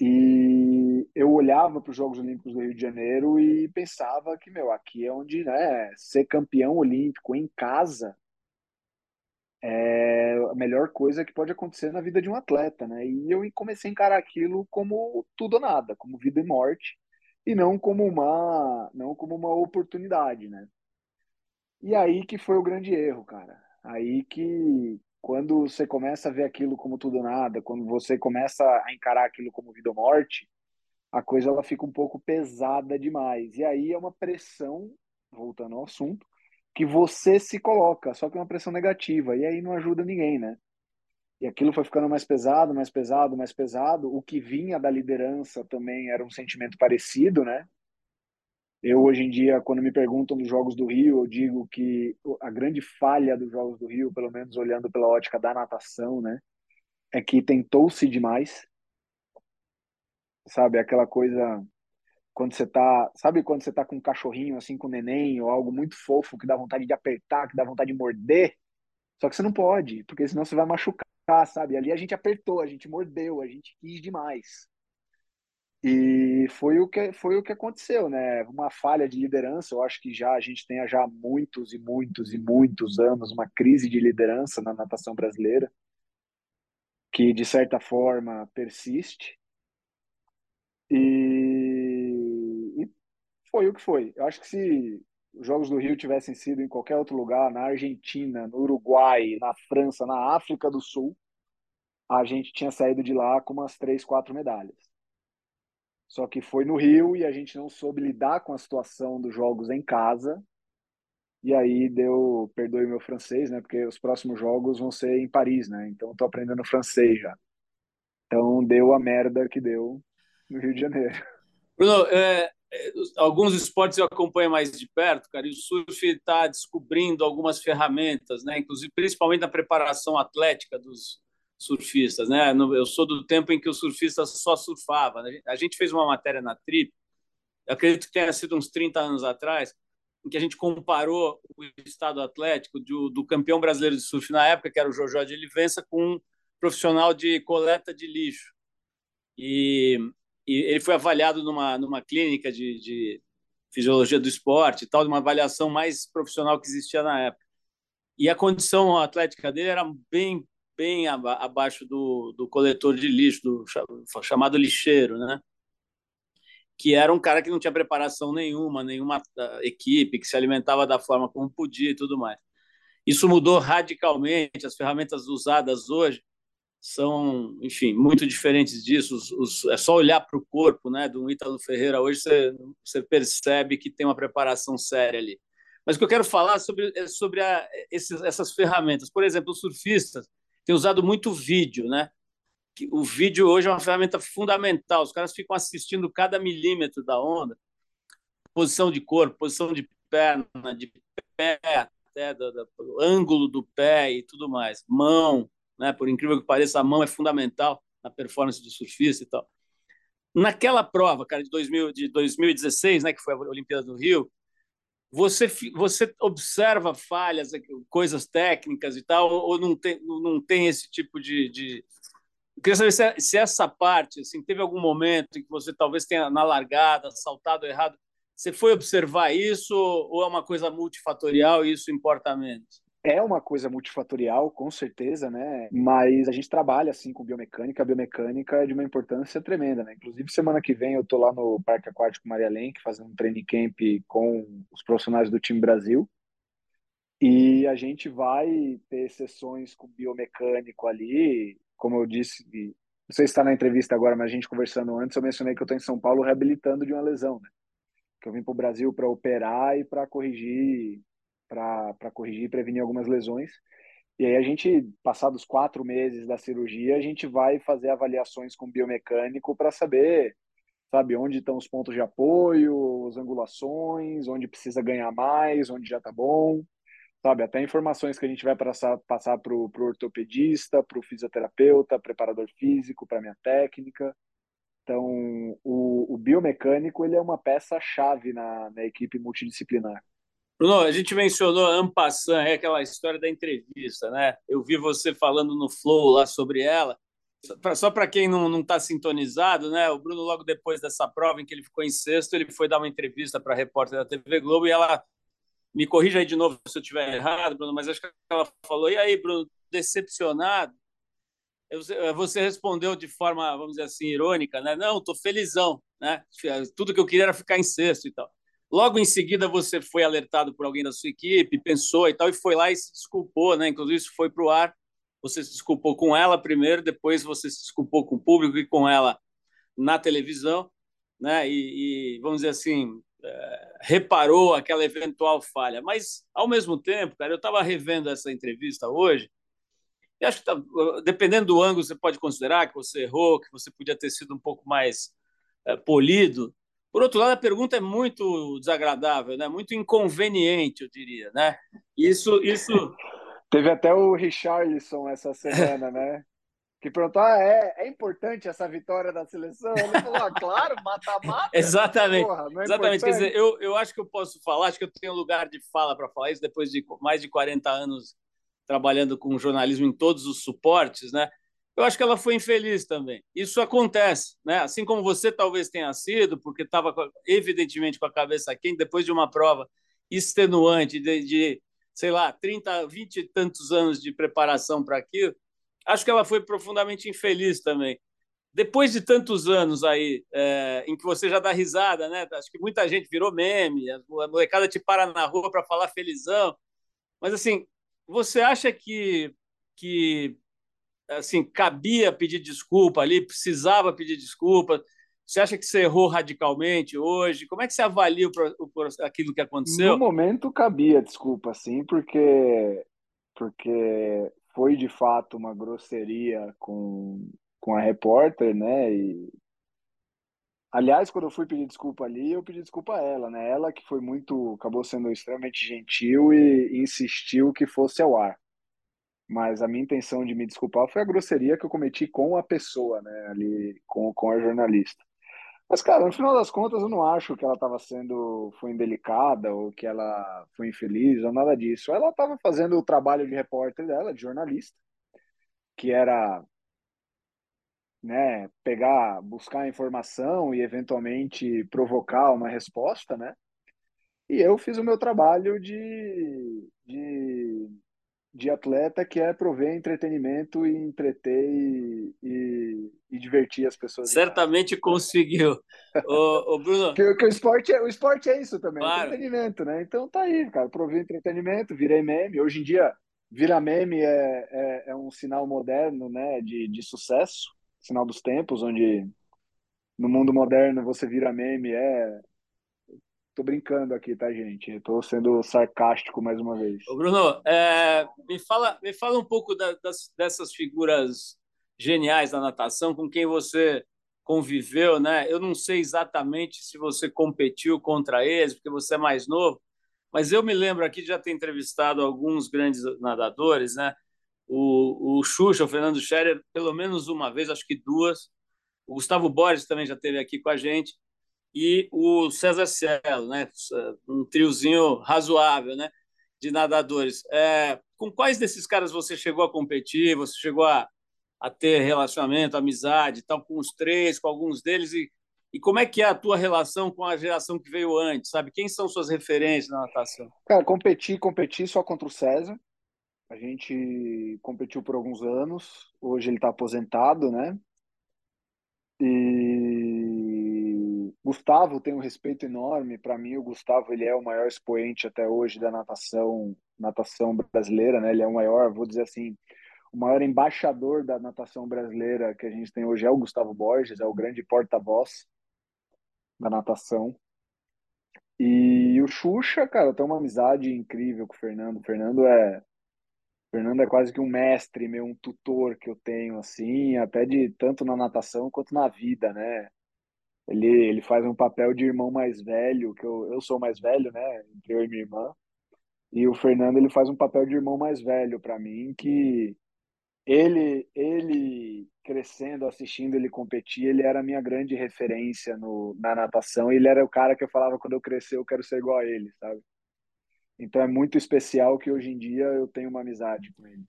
E eu olhava para os Jogos Olímpicos do Rio de Janeiro e pensava que, meu, aqui é onde, né, ser campeão olímpico em casa é a melhor coisa que pode acontecer na vida de um atleta, né? E eu comecei a encarar aquilo como tudo ou nada, como vida e morte e não como uma não como uma oportunidade, né? E aí que foi o grande erro, cara. Aí que quando você começa a ver aquilo como tudo nada, quando você começa a encarar aquilo como vida ou morte, a coisa ela fica um pouco pesada demais. E aí é uma pressão, voltando ao assunto, que você se coloca, só que é uma pressão negativa, e aí não ajuda ninguém, né? E aquilo foi ficando mais pesado, mais pesado, mais pesado. O que vinha da liderança também era um sentimento parecido, né? Eu, hoje em dia, quando me perguntam dos Jogos do Rio, eu digo que a grande falha dos Jogos do Rio, pelo menos olhando pela ótica da natação, né? É que tentou-se demais. Sabe, aquela coisa quando você tá, sabe quando você tá com um cachorrinho assim com um neném ou algo muito fofo que dá vontade de apertar, que dá vontade de morder, só que você não pode, porque senão você vai machucar sabe? Ali a gente apertou, a gente mordeu, a gente quis demais. E foi o que foi o que aconteceu, né? Uma falha de liderança. Eu acho que já a gente tem já muitos e muitos e muitos anos uma crise de liderança na natação brasileira, que de certa forma persiste. E, e foi o que foi. Eu acho que se os Jogos do Rio tivessem sido em qualquer outro lugar, na Argentina, no Uruguai, na França, na África do Sul, a gente tinha saído de lá com umas três, quatro medalhas. Só que foi no Rio e a gente não soube lidar com a situação dos jogos em casa. E aí deu, perdoe meu francês, né? Porque os próximos jogos vão ser em Paris, né? Então estou aprendendo francês já. Então deu a merda que deu no Rio de Janeiro. Bruno, é, alguns esportes eu acompanho mais de perto, cara, e o surf está descobrindo algumas ferramentas, né? Inclusive, principalmente na preparação atlética dos, surfistas, né? Eu sou do tempo em que o surfista só surfava. Né? A gente fez uma matéria na Trip, acredito que tenha sido uns 30 anos atrás, em que a gente comparou o estado atlético do, do campeão brasileiro de surf na época, que era o Jojo de Livença, com um profissional de coleta de lixo. E, e ele foi avaliado numa, numa clínica de, de fisiologia do esporte e tal, de uma avaliação mais profissional que existia na época. E a condição atlética dele era bem bem abaixo do, do coletor de lixo, do chamado lixeiro, né? que era um cara que não tinha preparação nenhuma, nenhuma ah, equipe, que se alimentava da forma como podia e tudo mais. Isso mudou radicalmente, as ferramentas usadas hoje são, enfim, muito diferentes disso. Os, os, é só olhar para o corpo né, do Ítalo Ferreira hoje, você, percebe que tem uma preparação séria ali. Mas o que eu quero falar sobre, é sobre a, esses, essas ferramentas. Por exemplo, os surfistas, tem usado muito vídeo, né? O vídeo hoje é uma ferramenta fundamental. Os caras ficam assistindo cada milímetro da onda, posição de corpo, posição de perna, de pé, até do, do ângulo do pé e tudo mais. Mão, né? Por incrível que pareça, a mão é fundamental na performance do surfista e tal. Naquela prova, cara, de, 2000, de 2016, né, que foi a Olimpíada do Rio, você, você observa falhas, coisas técnicas e tal, ou não tem, não tem esse tipo de. de... Eu queria saber se, se, essa parte, assim, teve algum momento em que você talvez tenha na largada, saltado errado. Você foi observar isso ou é uma coisa multifatorial e isso importa menos? É uma coisa multifatorial, com certeza, né? Mas a gente trabalha assim com biomecânica. A biomecânica é de uma importância tremenda, né? Inclusive, semana que vem eu tô lá no Parque Aquático Maria Lenk fazendo um training camp com os profissionais do time Brasil. E a gente vai ter sessões com biomecânico ali, como eu disse, não sei se está na entrevista agora, mas a gente conversando antes, eu mencionei que eu estou em São Paulo reabilitando de uma lesão, né? Que eu vim para o Brasil para operar e para corrigir para corrigir e prevenir algumas lesões. E aí a gente, passados quatro meses da cirurgia, a gente vai fazer avaliações com biomecânico para saber, sabe, onde estão os pontos de apoio, as angulações, onde precisa ganhar mais, onde já está bom, sabe, até informações que a gente vai passar passar para o ortopedista, para o fisioterapeuta, preparador físico, para minha técnica. Então, o, o biomecânico ele é uma peça chave na, na equipe multidisciplinar. Bruno, a gente mencionou Ampassan, é aquela história da entrevista, né? Eu vi você falando no Flow lá sobre ela. Só para quem não está sintonizado, né? O Bruno, logo depois dessa prova em que ele ficou em sexto, ele foi dar uma entrevista para a repórter da TV Globo e ela me corrija aí de novo se eu estiver errado, Bruno, mas acho que ela falou: e aí, Bruno, decepcionado? Você respondeu de forma, vamos dizer assim, irônica, né? Não, estou felizão, né? Tudo que eu queria era ficar em sexto e tal. Logo em seguida, você foi alertado por alguém da sua equipe, pensou e tal, e foi lá e se desculpou, né? Inclusive, isso foi para o ar. Você se desculpou com ela primeiro, depois você se desculpou com o público e com ela na televisão, né? E, e vamos dizer assim, é, reparou aquela eventual falha. Mas, ao mesmo tempo, cara, eu estava revendo essa entrevista hoje, e acho que, tá, dependendo do ângulo, você pode considerar que você errou, que você podia ter sido um pouco mais é, polido, por outro lado, a pergunta é muito desagradável, né? muito inconveniente, eu diria. Né? Isso, isso... Teve até o Richarlison essa semana, né? Que perguntou: ah, é, é importante essa vitória da seleção? Ele falou: ah, claro, mata-mata. Exatamente. Porra, é Exatamente. Quer dizer, eu, eu acho que eu posso falar, acho que eu tenho lugar de fala para falar isso depois de mais de 40 anos trabalhando com jornalismo em todos os suportes, né? Eu acho que ela foi infeliz também. Isso acontece, né? Assim como você talvez tenha sido, porque estava evidentemente com a cabeça quente depois de uma prova extenuante de, de, sei lá, 30, 20 e tantos anos de preparação para aquilo. Acho que ela foi profundamente infeliz também. Depois de tantos anos aí, é, em que você já dá risada, né? Acho que muita gente virou meme, a molecada te para na rua para falar felizão. Mas assim, você acha que que assim, cabia pedir desculpa ali, precisava pedir desculpa? Você acha que você errou radicalmente hoje? Como é que você avalia o, o, aquilo que aconteceu? No momento cabia desculpa, sim, porque porque foi de fato uma grosseria com, com a repórter, né? E aliás, quando eu fui pedir desculpa ali, eu pedi desculpa a ela, né? Ela que foi muito, acabou sendo extremamente gentil e insistiu que fosse ao ar mas a minha intenção de me desculpar foi a grosseria que eu cometi com a pessoa, né, ali com, com a jornalista. Mas, cara, no final das contas, eu não acho que ela estava sendo, foi indelicada ou que ela foi infeliz ou nada disso. Ela estava fazendo o trabalho de repórter dela, de jornalista, que era, né, pegar, buscar informação e eventualmente provocar uma resposta, né? E eu fiz o meu trabalho de, de de atleta que é prover entretenimento e entreter e, e, e divertir as pessoas. Certamente conseguiu. o, o Bruno. Que, que, o, esporte é, o esporte é isso também, claro. entretenimento, né? Então tá aí, cara, prover entretenimento, virei meme. Hoje em dia, virar meme é, é, é, um sinal moderno, né, de, de sucesso, sinal dos tempos, onde no mundo moderno você vira meme é Tô brincando aqui, tá, gente? Tô sendo sarcástico mais uma vez. Ô Bruno, é, me, fala, me fala um pouco da, das, dessas figuras geniais da natação com quem você conviveu, né? Eu não sei exatamente se você competiu contra eles, porque você é mais novo, mas eu me lembro aqui de já ter entrevistado alguns grandes nadadores, né? O, o Xuxa, o Fernando Scherer, pelo menos uma vez, acho que duas. O Gustavo Borges também já esteve aqui com a gente e o César Cielo, né? um triozinho razoável né? de nadadores. É, com quais desses caras você chegou a competir? Você chegou a, a ter relacionamento, amizade, tal, com os três, com alguns deles? E, e como é que é a tua relação com a geração que veio antes? Sabe quem são suas referências na natação? Cara, competi, competi só contra o César. A gente competiu por alguns anos. Hoje ele está aposentado, né? E Gustavo tem um respeito enorme. Para mim, o Gustavo ele é o maior expoente até hoje da natação, natação brasileira, né? Ele é o maior, vou dizer assim, o maior embaixador da natação brasileira que a gente tem hoje é o Gustavo Borges, é o grande porta-voz da natação. E o Xuxa, cara, tem uma amizade incrível com o Fernando. O Fernando é Fernando é quase que um mestre, meu, um tutor que eu tenho, assim, até de tanto na natação quanto na vida, né? Ele, ele faz um papel de irmão mais velho, que eu, eu sou mais velho, né? Entre eu e minha irmã. E o Fernando, ele faz um papel de irmão mais velho para mim, que ele, ele crescendo, assistindo ele competir, ele era a minha grande referência no, na natação. E ele era o cara que eu falava, quando eu crescer, eu quero ser igual a ele, sabe? Então é muito especial que hoje em dia eu tenho uma amizade com ele.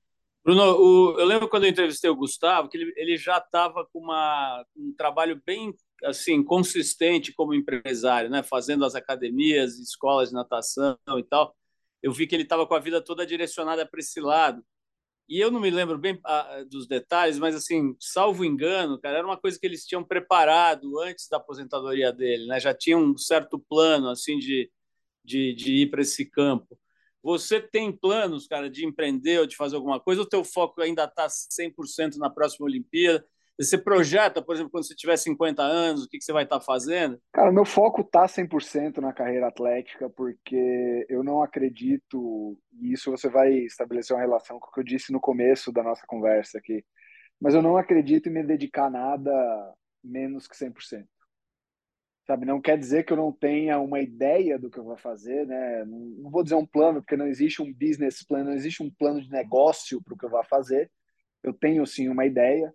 Bruno, o, eu lembro quando eu entrevistei o Gustavo, que ele, ele já estava com uma, um trabalho bem assim consistente como empresário, né? Fazendo as academias, escolas de natação e tal. Eu vi que ele estava com a vida toda direcionada para esse lado. E eu não me lembro bem ah, dos detalhes, mas assim, salvo engano, cara, era uma coisa que eles tinham preparado antes da aposentadoria dele, né? Já tinha um certo plano assim de, de, de ir para esse campo. Você tem planos, cara, de empreender ou de fazer alguma coisa? O teu foco ainda está 100% na próxima Olimpíada? Você projeta, por exemplo, quando você tiver 50 anos, o que, você vai estar tá fazendo? Cara, meu foco está 100% na carreira atlética, porque eu não acredito, e isso você vai estabelecer uma relação com o que eu disse no começo da nossa conversa aqui, mas eu não acredito em me dedicar a nada menos que 100%. Sabe, não quer dizer que eu não tenha uma ideia do que eu vou fazer, né? Não vou dizer um plano, porque não existe um business plan, não existe um plano de negócio para o que eu vou fazer. Eu tenho sim uma ideia,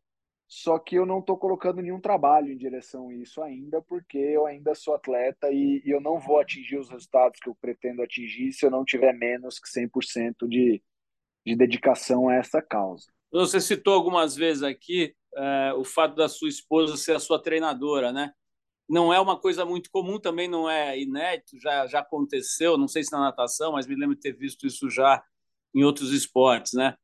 só que eu não estou colocando nenhum trabalho em direção a isso ainda, porque eu ainda sou atleta e, e, eu não vou atingir os resultados que eu pretendo atingir se eu não tiver menos que 100% de, de dedicação a essa causa. Você citou algumas vezes aqui é, o fato da sua esposa ser a sua treinadora, né? Não é uma coisa muito comum, também não é inédito, já, já aconteceu, não sei se na natação, mas me lembro de ter visto isso já em outros esportes, né?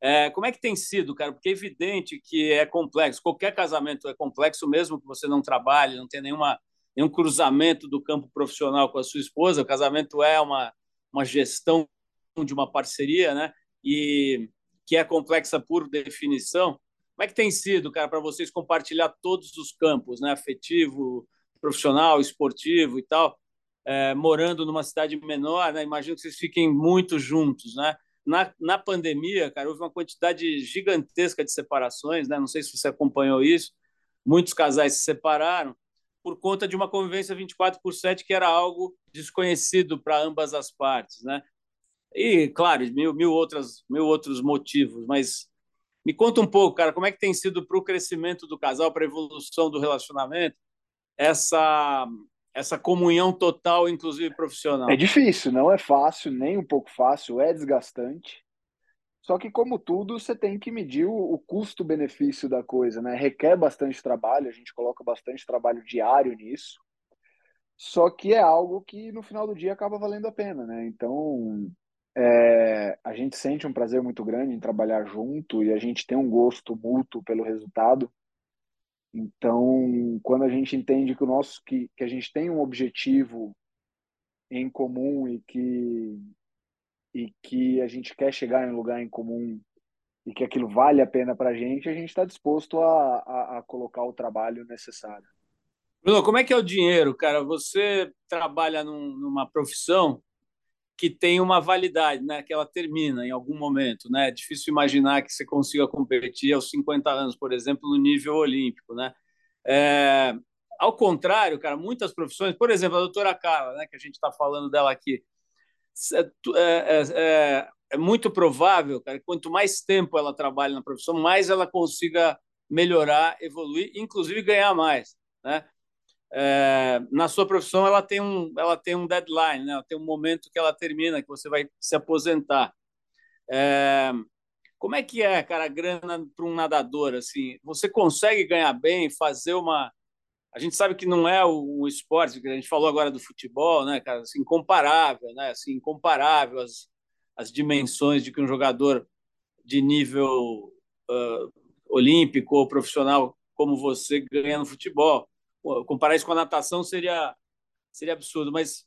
É, como é que tem sido, cara? Porque é evidente que é complexo. Qualquer casamento é complexo, mesmo que você não trabalhe, não tenha nenhuma, nenhum cruzamento do campo profissional com a sua esposa. O casamento é uma, uma gestão de uma parceria, né? E que é complexa por definição. Como é que tem sido, cara, para vocês compartilhar todos os campos, né? Afetivo, profissional, esportivo e tal, é, morando numa cidade menor, né? Imagino que vocês fiquem muito juntos, né? Na, na pandemia, cara, houve uma quantidade gigantesca de separações, né? Não sei se você acompanhou isso. Muitos casais se separaram por conta de uma convivência 24 por 7 que era algo desconhecido para ambas as partes, né? E, claro, mil, mil, outras, mil outros motivos, mas me conta um pouco, cara, como é que tem sido para o crescimento do casal, para a evolução do relacionamento, essa, essa comunhão total, inclusive profissional? É difícil, não é fácil, nem um pouco fácil, é desgastante. Só que, como tudo, você tem que medir o, custo-benefício da coisa, né? Requer bastante trabalho, a gente coloca bastante trabalho diário nisso. Só que é algo que no final do dia acaba valendo a pena, né? Então, é, a gente sente um prazer muito grande em trabalhar junto e a gente tem um gosto mútuo pelo resultado. Então, quando a gente entende que o nosso que, que a gente tem um objetivo em comum e que e que a gente quer chegar em um lugar em comum e que aquilo vale a pena para a gente, a gente está disposto a, a, a, colocar o trabalho necessário. Bruno, como é que é o dinheiro, cara? Você trabalha num, numa profissão que tem uma validade, né, que ela termina em algum momento, né? É difícil imaginar que você consiga competir aos 50 anos, por exemplo, no nível olímpico, né? É, ao contrário, cara, muitas profissões, por exemplo, a doutora Carla, né, que a gente está falando dela aqui, é, é, é, é, muito provável, cara, que quanto mais tempo ela trabalha na profissão, mais ela consiga melhorar, evoluir, inclusive ganhar mais, né? É, na sua profissão ela tem um ela tem um deadline né? Tem um momento que ela termina que você vai se aposentar. É, como é que é cara a grana para um nadador assim? Você consegue ganhar bem fazer uma a gente sabe que não é o, o esporte que a gente falou agora do futebol né cara? Assim incomparável né? Assim incomparável as, as dimensões de que um jogador de nível uh, olímpico ou profissional como você ganha no futebol comparar isso com a natação seria, seria absurdo, mas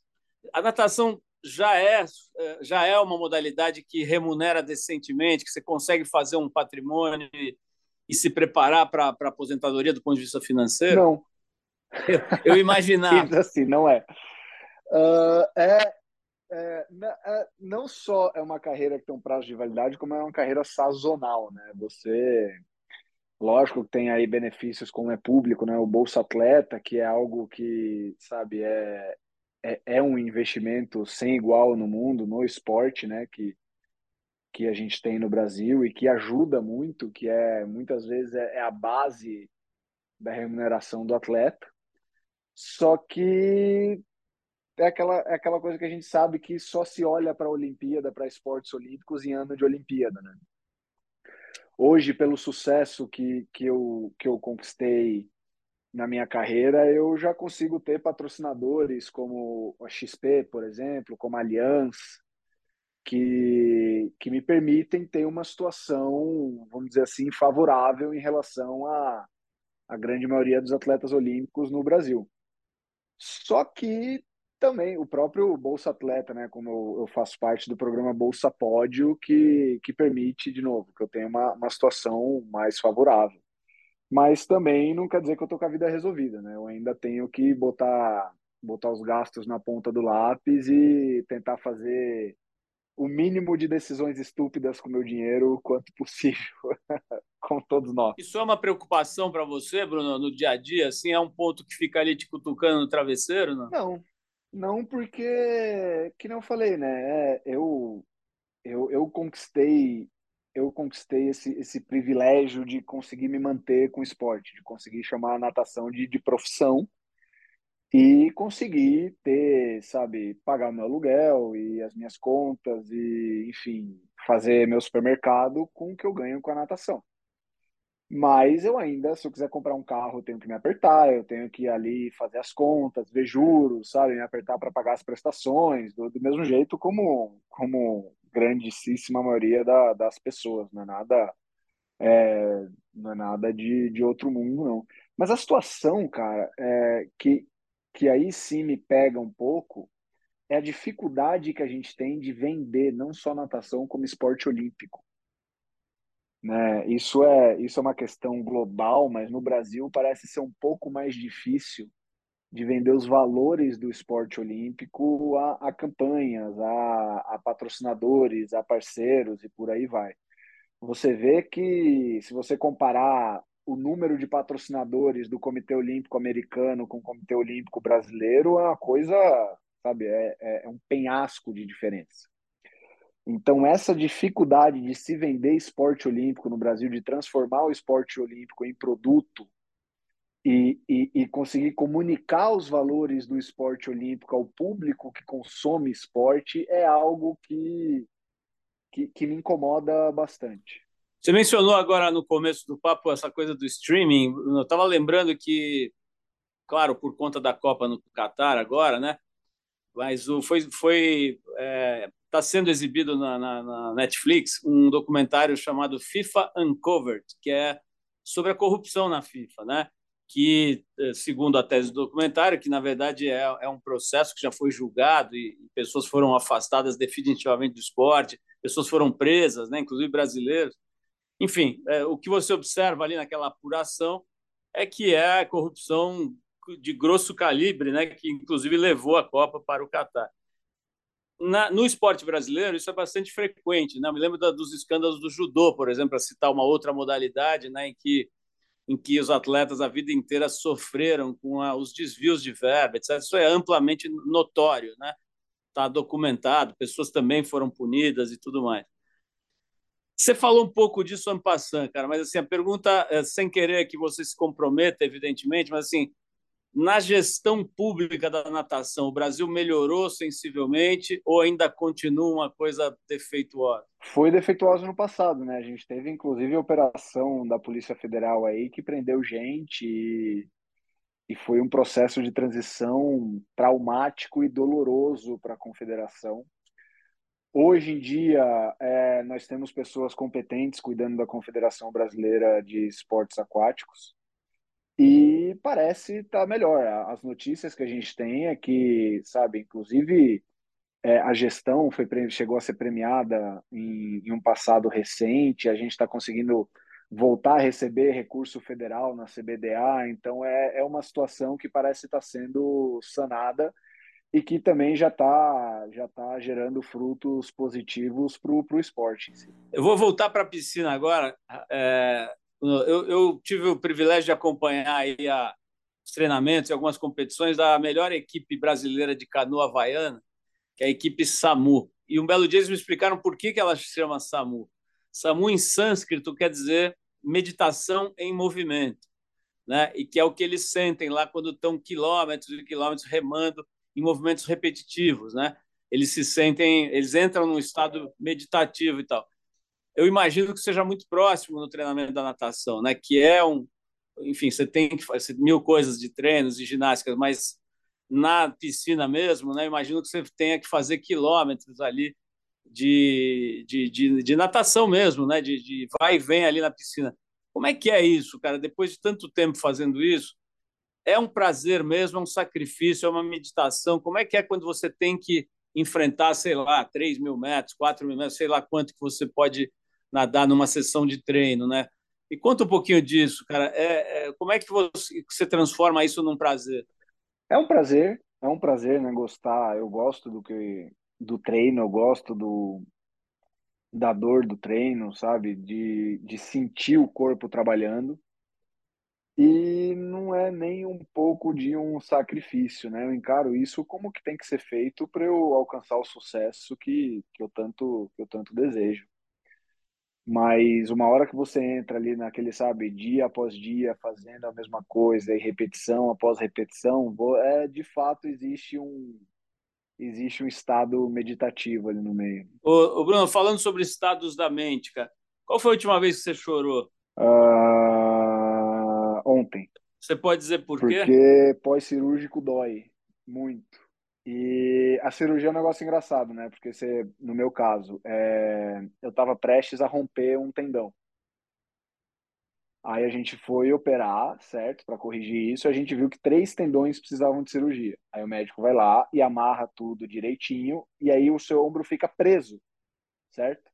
a natação já é, é, já é uma modalidade que remunera decentemente, que você consegue fazer um patrimônio e, e se preparar para a aposentadoria do ponto de vista financeiro? Não. Eu, eu imaginava. assim, não é. Uh, é, é, é, não só é uma carreira que tem um prazo de validade, como é uma carreira sazonal, né? Você Lógico que tem aí benefícios como é público, né? O Bolsa Atleta, que é algo que, sabe, é, é, é um investimento sem igual no mundo, no esporte, né? Que, que a gente tem no Brasil e que ajuda muito, que é muitas vezes é, é a base da remuneração do atleta. Só que é aquela, é aquela coisa que a gente sabe que só se olha para a Olimpíada, para esportes olímpicos em ano de Olimpíada, né? Hoje, pelo sucesso que, que, eu, que eu conquistei na minha carreira, eu já consigo ter patrocinadores como a XP, por exemplo, como a Allianz, que, que me permitem ter uma situação, vamos dizer assim, favorável em relação à, à grande maioria dos atletas olímpicos no Brasil. Só que também o próprio Bolsa Atleta, né, como eu, eu, faço parte do programa Bolsa Pódio, que, que permite, de novo, que eu tenha uma, uma situação mais favorável. Mas também não quer dizer que eu estou com a vida resolvida, né? Eu ainda tenho que botar, botar os gastos na ponta do lápis e tentar fazer o mínimo de decisões estúpidas com o meu dinheiro quanto possível, com todos nós. Isso é uma preocupação para você, Bruno, no dia a dia? Assim, é um ponto que fica ali te cutucando no travesseiro? Não, não não, porque, que não eu falei, né? É, eu, eu, eu conquistei eu conquistei esse, esse privilégio de conseguir me manter com o esporte, de conseguir chamar a natação de, de profissão e conseguir ter, sabe, pagar meu aluguel e as minhas contas e, enfim, fazer meu supermercado com o que eu ganho com a natação. Mas eu ainda, se eu quiser comprar um carro, eu tenho que me apertar, eu tenho que ir ali fazer as contas, ver juros, sabe? Me apertar para pagar as prestações, do, do, mesmo jeito como, como grandíssima maioria da, das pessoas, não é nada, é, não é nada de, de outro mundo, não. Mas a situação, cara, é, que, que aí sim me pega um pouco, é a dificuldade que a gente tem de vender não só natação como esporte olímpico. Né? Isso é isso é uma questão global, mas no Brasil parece ser um pouco mais difícil de vender os valores do esporte olímpico a, a campanhas, a, a, patrocinadores, a parceiros e por aí vai. Você vê que se você comparar o número de patrocinadores do Comitê Olímpico Americano com o Comitê Olímpico Brasileiro é uma coisa, sabe, é, é, é um penhasco de diferença. Então, essa dificuldade de se vender esporte olímpico no Brasil, de transformar o esporte olímpico em produto e, e, e, conseguir comunicar os valores do esporte olímpico ao público que consome esporte, é algo que, que, que me incomoda bastante. Você mencionou agora no começo do papo essa coisa do streaming. Eu estava lembrando que, claro, por conta da Copa no Catar agora, né? Mas o, foi, foi é, está sendo exibido na, na, na, Netflix um documentário chamado FIFA Uncovered, que é sobre a corrupção na FIFA, né? Que, eh, segundo a tese do documentário, que na verdade é, é um processo que já foi julgado e, e pessoas foram afastadas definitivamente do esporte, pessoas foram presas, né? Inclusive brasileiros. Enfim, é, o que você observa ali naquela apuração é que é corrupção de grosso calibre, né? Que inclusive levou a Copa para o Catar na, no esporte brasileiro isso é bastante frequente. Né? Me lembro da, dos escândalos do judô, por exemplo, para citar uma outra modalidade né, em, que, em que os atletas a vida inteira sofreram com a, os desvios de verba, etc. Isso é amplamente notório, né? Está documentado, pessoas também foram punidas e tudo mais. Você falou um pouco disso ano passando, cara, mas assim, a pergunta, é, sem querer que você se comprometa, evidentemente, mas assim, na gestão pública da natação, o Brasil melhorou sensivelmente ou ainda continua uma coisa defeituosa? Foi defeituosa no passado, né? A gente teve inclusive operação da Polícia Federal aí que prendeu gente e, e foi um processo de transição traumático e doloroso para a confederação. Hoje em dia, é, nós temos pessoas competentes cuidando da Confederação Brasileira de Esportes Aquáticos e parece estar tá melhor. As notícias que a gente tem é que, sabe, inclusive é, a gestão foi, chegou a ser premiada em, em um passado recente, a gente está conseguindo voltar a receber recurso federal na CBDA, então é, é uma situação que parece estar tá sendo sanada e que também já está já tá gerando frutos positivos para o esporte. Eu vou voltar para a piscina agora. É, eu, eu, tive o privilégio de acompanhar aí a, os treinamentos e algumas competições da melhor equipe brasileira de canoa havaiana, que é a equipe SAMU. E um belo dia eles me explicaram por que, que ela se chama SAMU. SAMU em sânscrito quer dizer meditação em movimento, né? E que é o que eles sentem lá quando estão quilômetros e quilômetros remando em movimentos repetitivos, né? Eles se sentem, eles entram num estado meditativo e tal eu imagino que seja muito próximo no treinamento da natação, né? Que é um, enfim, você tem que fazer mil coisas de treinos e ginásticas, mas na piscina mesmo, né? Imagino que você tenha que fazer quilômetros ali de, de, de, de natação mesmo, né? De, de vai e vem ali na piscina. Como é que é isso, cara? Depois de tanto tempo fazendo isso, é um prazer mesmo, é um sacrifício, é uma meditação. Como é que é quando você tem que enfrentar, sei lá, 3 mil metros, 4 mil metros, sei lá quanto que você pode nadar numa sessão de treino, né? E conta um pouquinho disso, cara. É, é, como é que você, você transforma isso num prazer? É um prazer, é um prazer, né? Gostar. Eu gosto do que do treino, eu gosto do da dor do treino, sabe? De, de sentir o corpo trabalhando. E não é nem um pouco de um sacrifício, né? Eu encaro isso como que tem que ser feito para eu alcançar o sucesso que, que eu tanto que eu tanto desejo. Mas uma hora que você entra ali naquele, sabe, dia após dia, fazendo a mesma coisa e repetição após repetição, é, de fato existe um existe um estado meditativo ali no meio. Ô, ô, Bruno, falando sobre estados da mente, cara, qual foi a última vez que você chorou? Uh, ontem. Você pode dizer por quê? Porque pós-cirúrgico dói muito. E a cirurgia é um negócio engraçado, né? Porque você, no meu caso, é... eu estava prestes a romper um tendão. Aí a gente foi operar, certo? Para corrigir isso, a gente viu que três tendões precisavam de cirurgia. Aí o médico vai lá e amarra tudo direitinho, e aí o seu ombro fica preso, certo?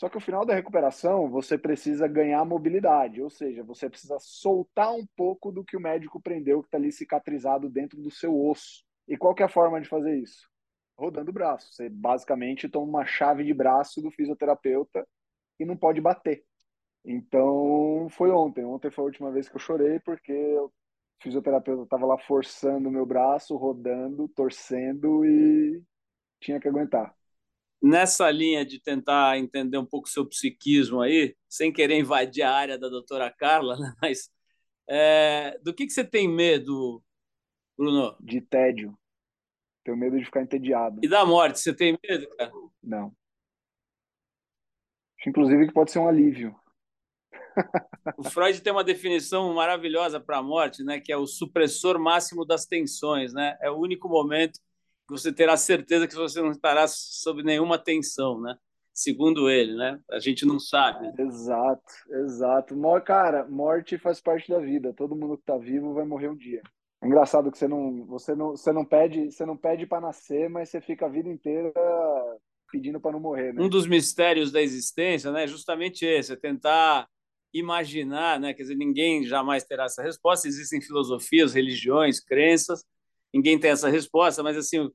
Só que no final da recuperação, você precisa ganhar mobilidade, ou seja, você precisa soltar um pouco do que o médico prendeu, que está ali cicatrizado dentro do seu osso. E qual que é a forma de fazer isso? Rodando o braço. Você basicamente toma uma chave de braço do fisioterapeuta e não pode bater. Então, foi ontem. Ontem foi a última vez que eu chorei, porque o fisioterapeuta estava lá forçando o meu braço, rodando, torcendo e tinha que aguentar. Nessa linha de tentar entender um pouco o seu psiquismo aí, sem querer invadir a área da doutora Carla, né? mas é, do que, que você tem medo, Bruno? De tédio. Tenho medo de ficar entediado. E da morte, você tem medo, cara? Não. Inclusive que pode ser um alívio. O Freud tem uma definição maravilhosa para a morte, né, que é o supressor máximo das tensões, né? É o único momento que você terá certeza que você não estará sob nenhuma tensão, né? Segundo ele, né? A gente não sabe. Exato, exato. Cara, morte faz parte da vida. Todo mundo que está vivo vai morrer um dia. É engraçado que você não, você não, você não pede, você não pede para nascer, mas você fica a vida inteira pedindo para não morrer, né? Um dos mistérios da existência, né, é justamente esse, é tentar imaginar, né? Quer dizer, ninguém jamais terá essa resposta. Existem filosofias, religiões, crenças, ninguém tem essa resposta, mas assim,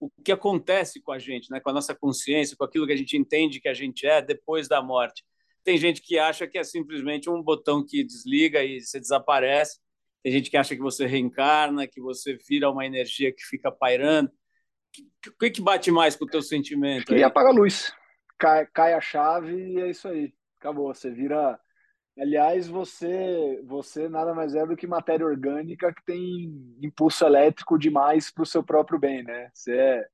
o, que acontece com a gente, né? Com a nossa consciência, com aquilo que a gente entende que a gente é depois da morte. Tem gente que acha que é simplesmente um botão que desliga e você desaparece. Tem gente que acha que você reencarna, que você vira uma energia que fica pairando. O que, que bate mais com o teu sentimento? E apaga a luz. Cai, cai a chave e é isso aí. Acabou. Você vira Aliás, você, você nada mais é do que matéria orgânica que tem impulso elétrico demais para o seu próprio bem, né? Você é,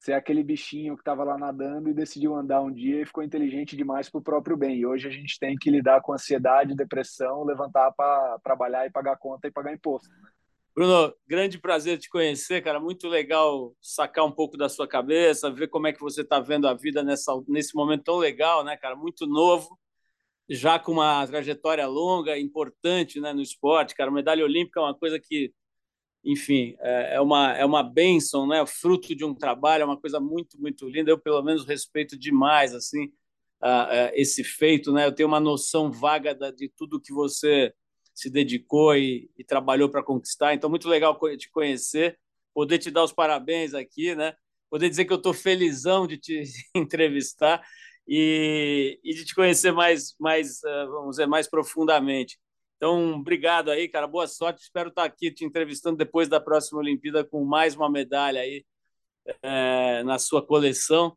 você é aquele bichinho que estava lá nadando e decidiu andar um dia e ficou inteligente demais para o próprio bem. E hoje a gente tem que lidar com ansiedade, depressão, levantar para trabalhar e pagar conta e pagar imposto. Né? Bruno, grande prazer te conhecer, cara. Muito legal sacar um pouco da sua cabeça, ver como é que você está vendo a vida nessa, nesse momento tão legal, né, cara? Muito novo já com uma trajetória longa, importante né, no esporte, cara. Medalha olímpica é uma coisa que, enfim, é, é uma, é uma bênção, né? fruto de um trabalho, é uma coisa muito, muito linda. Eu, pelo menos, respeito demais assim, esse feito. Né? Eu tenho uma noção vaga de tudo que você se dedicou e, e trabalhou para conquistar. Então, muito legal te conhecer, poder te dar os parabéns aqui, né? poder dizer que eu estou felizão de te entrevistar e, e de te conhecer mais, mais uh, vamos dizer, mais profundamente. Então, obrigado aí, cara. Boa sorte. Espero estar aqui te entrevistando depois da próxima Olimpíada com mais uma medalha aí é, na sua coleção.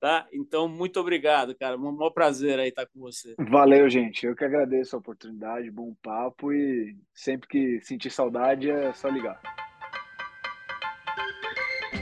Tá? Então, muito obrigado, cara. Um maior prazer aí estar com você. Valeu, gente. Eu que agradeço a oportunidade, bom papo e sempre que sentir saudade é só ligar.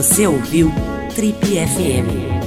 Você ouviu Trip FM.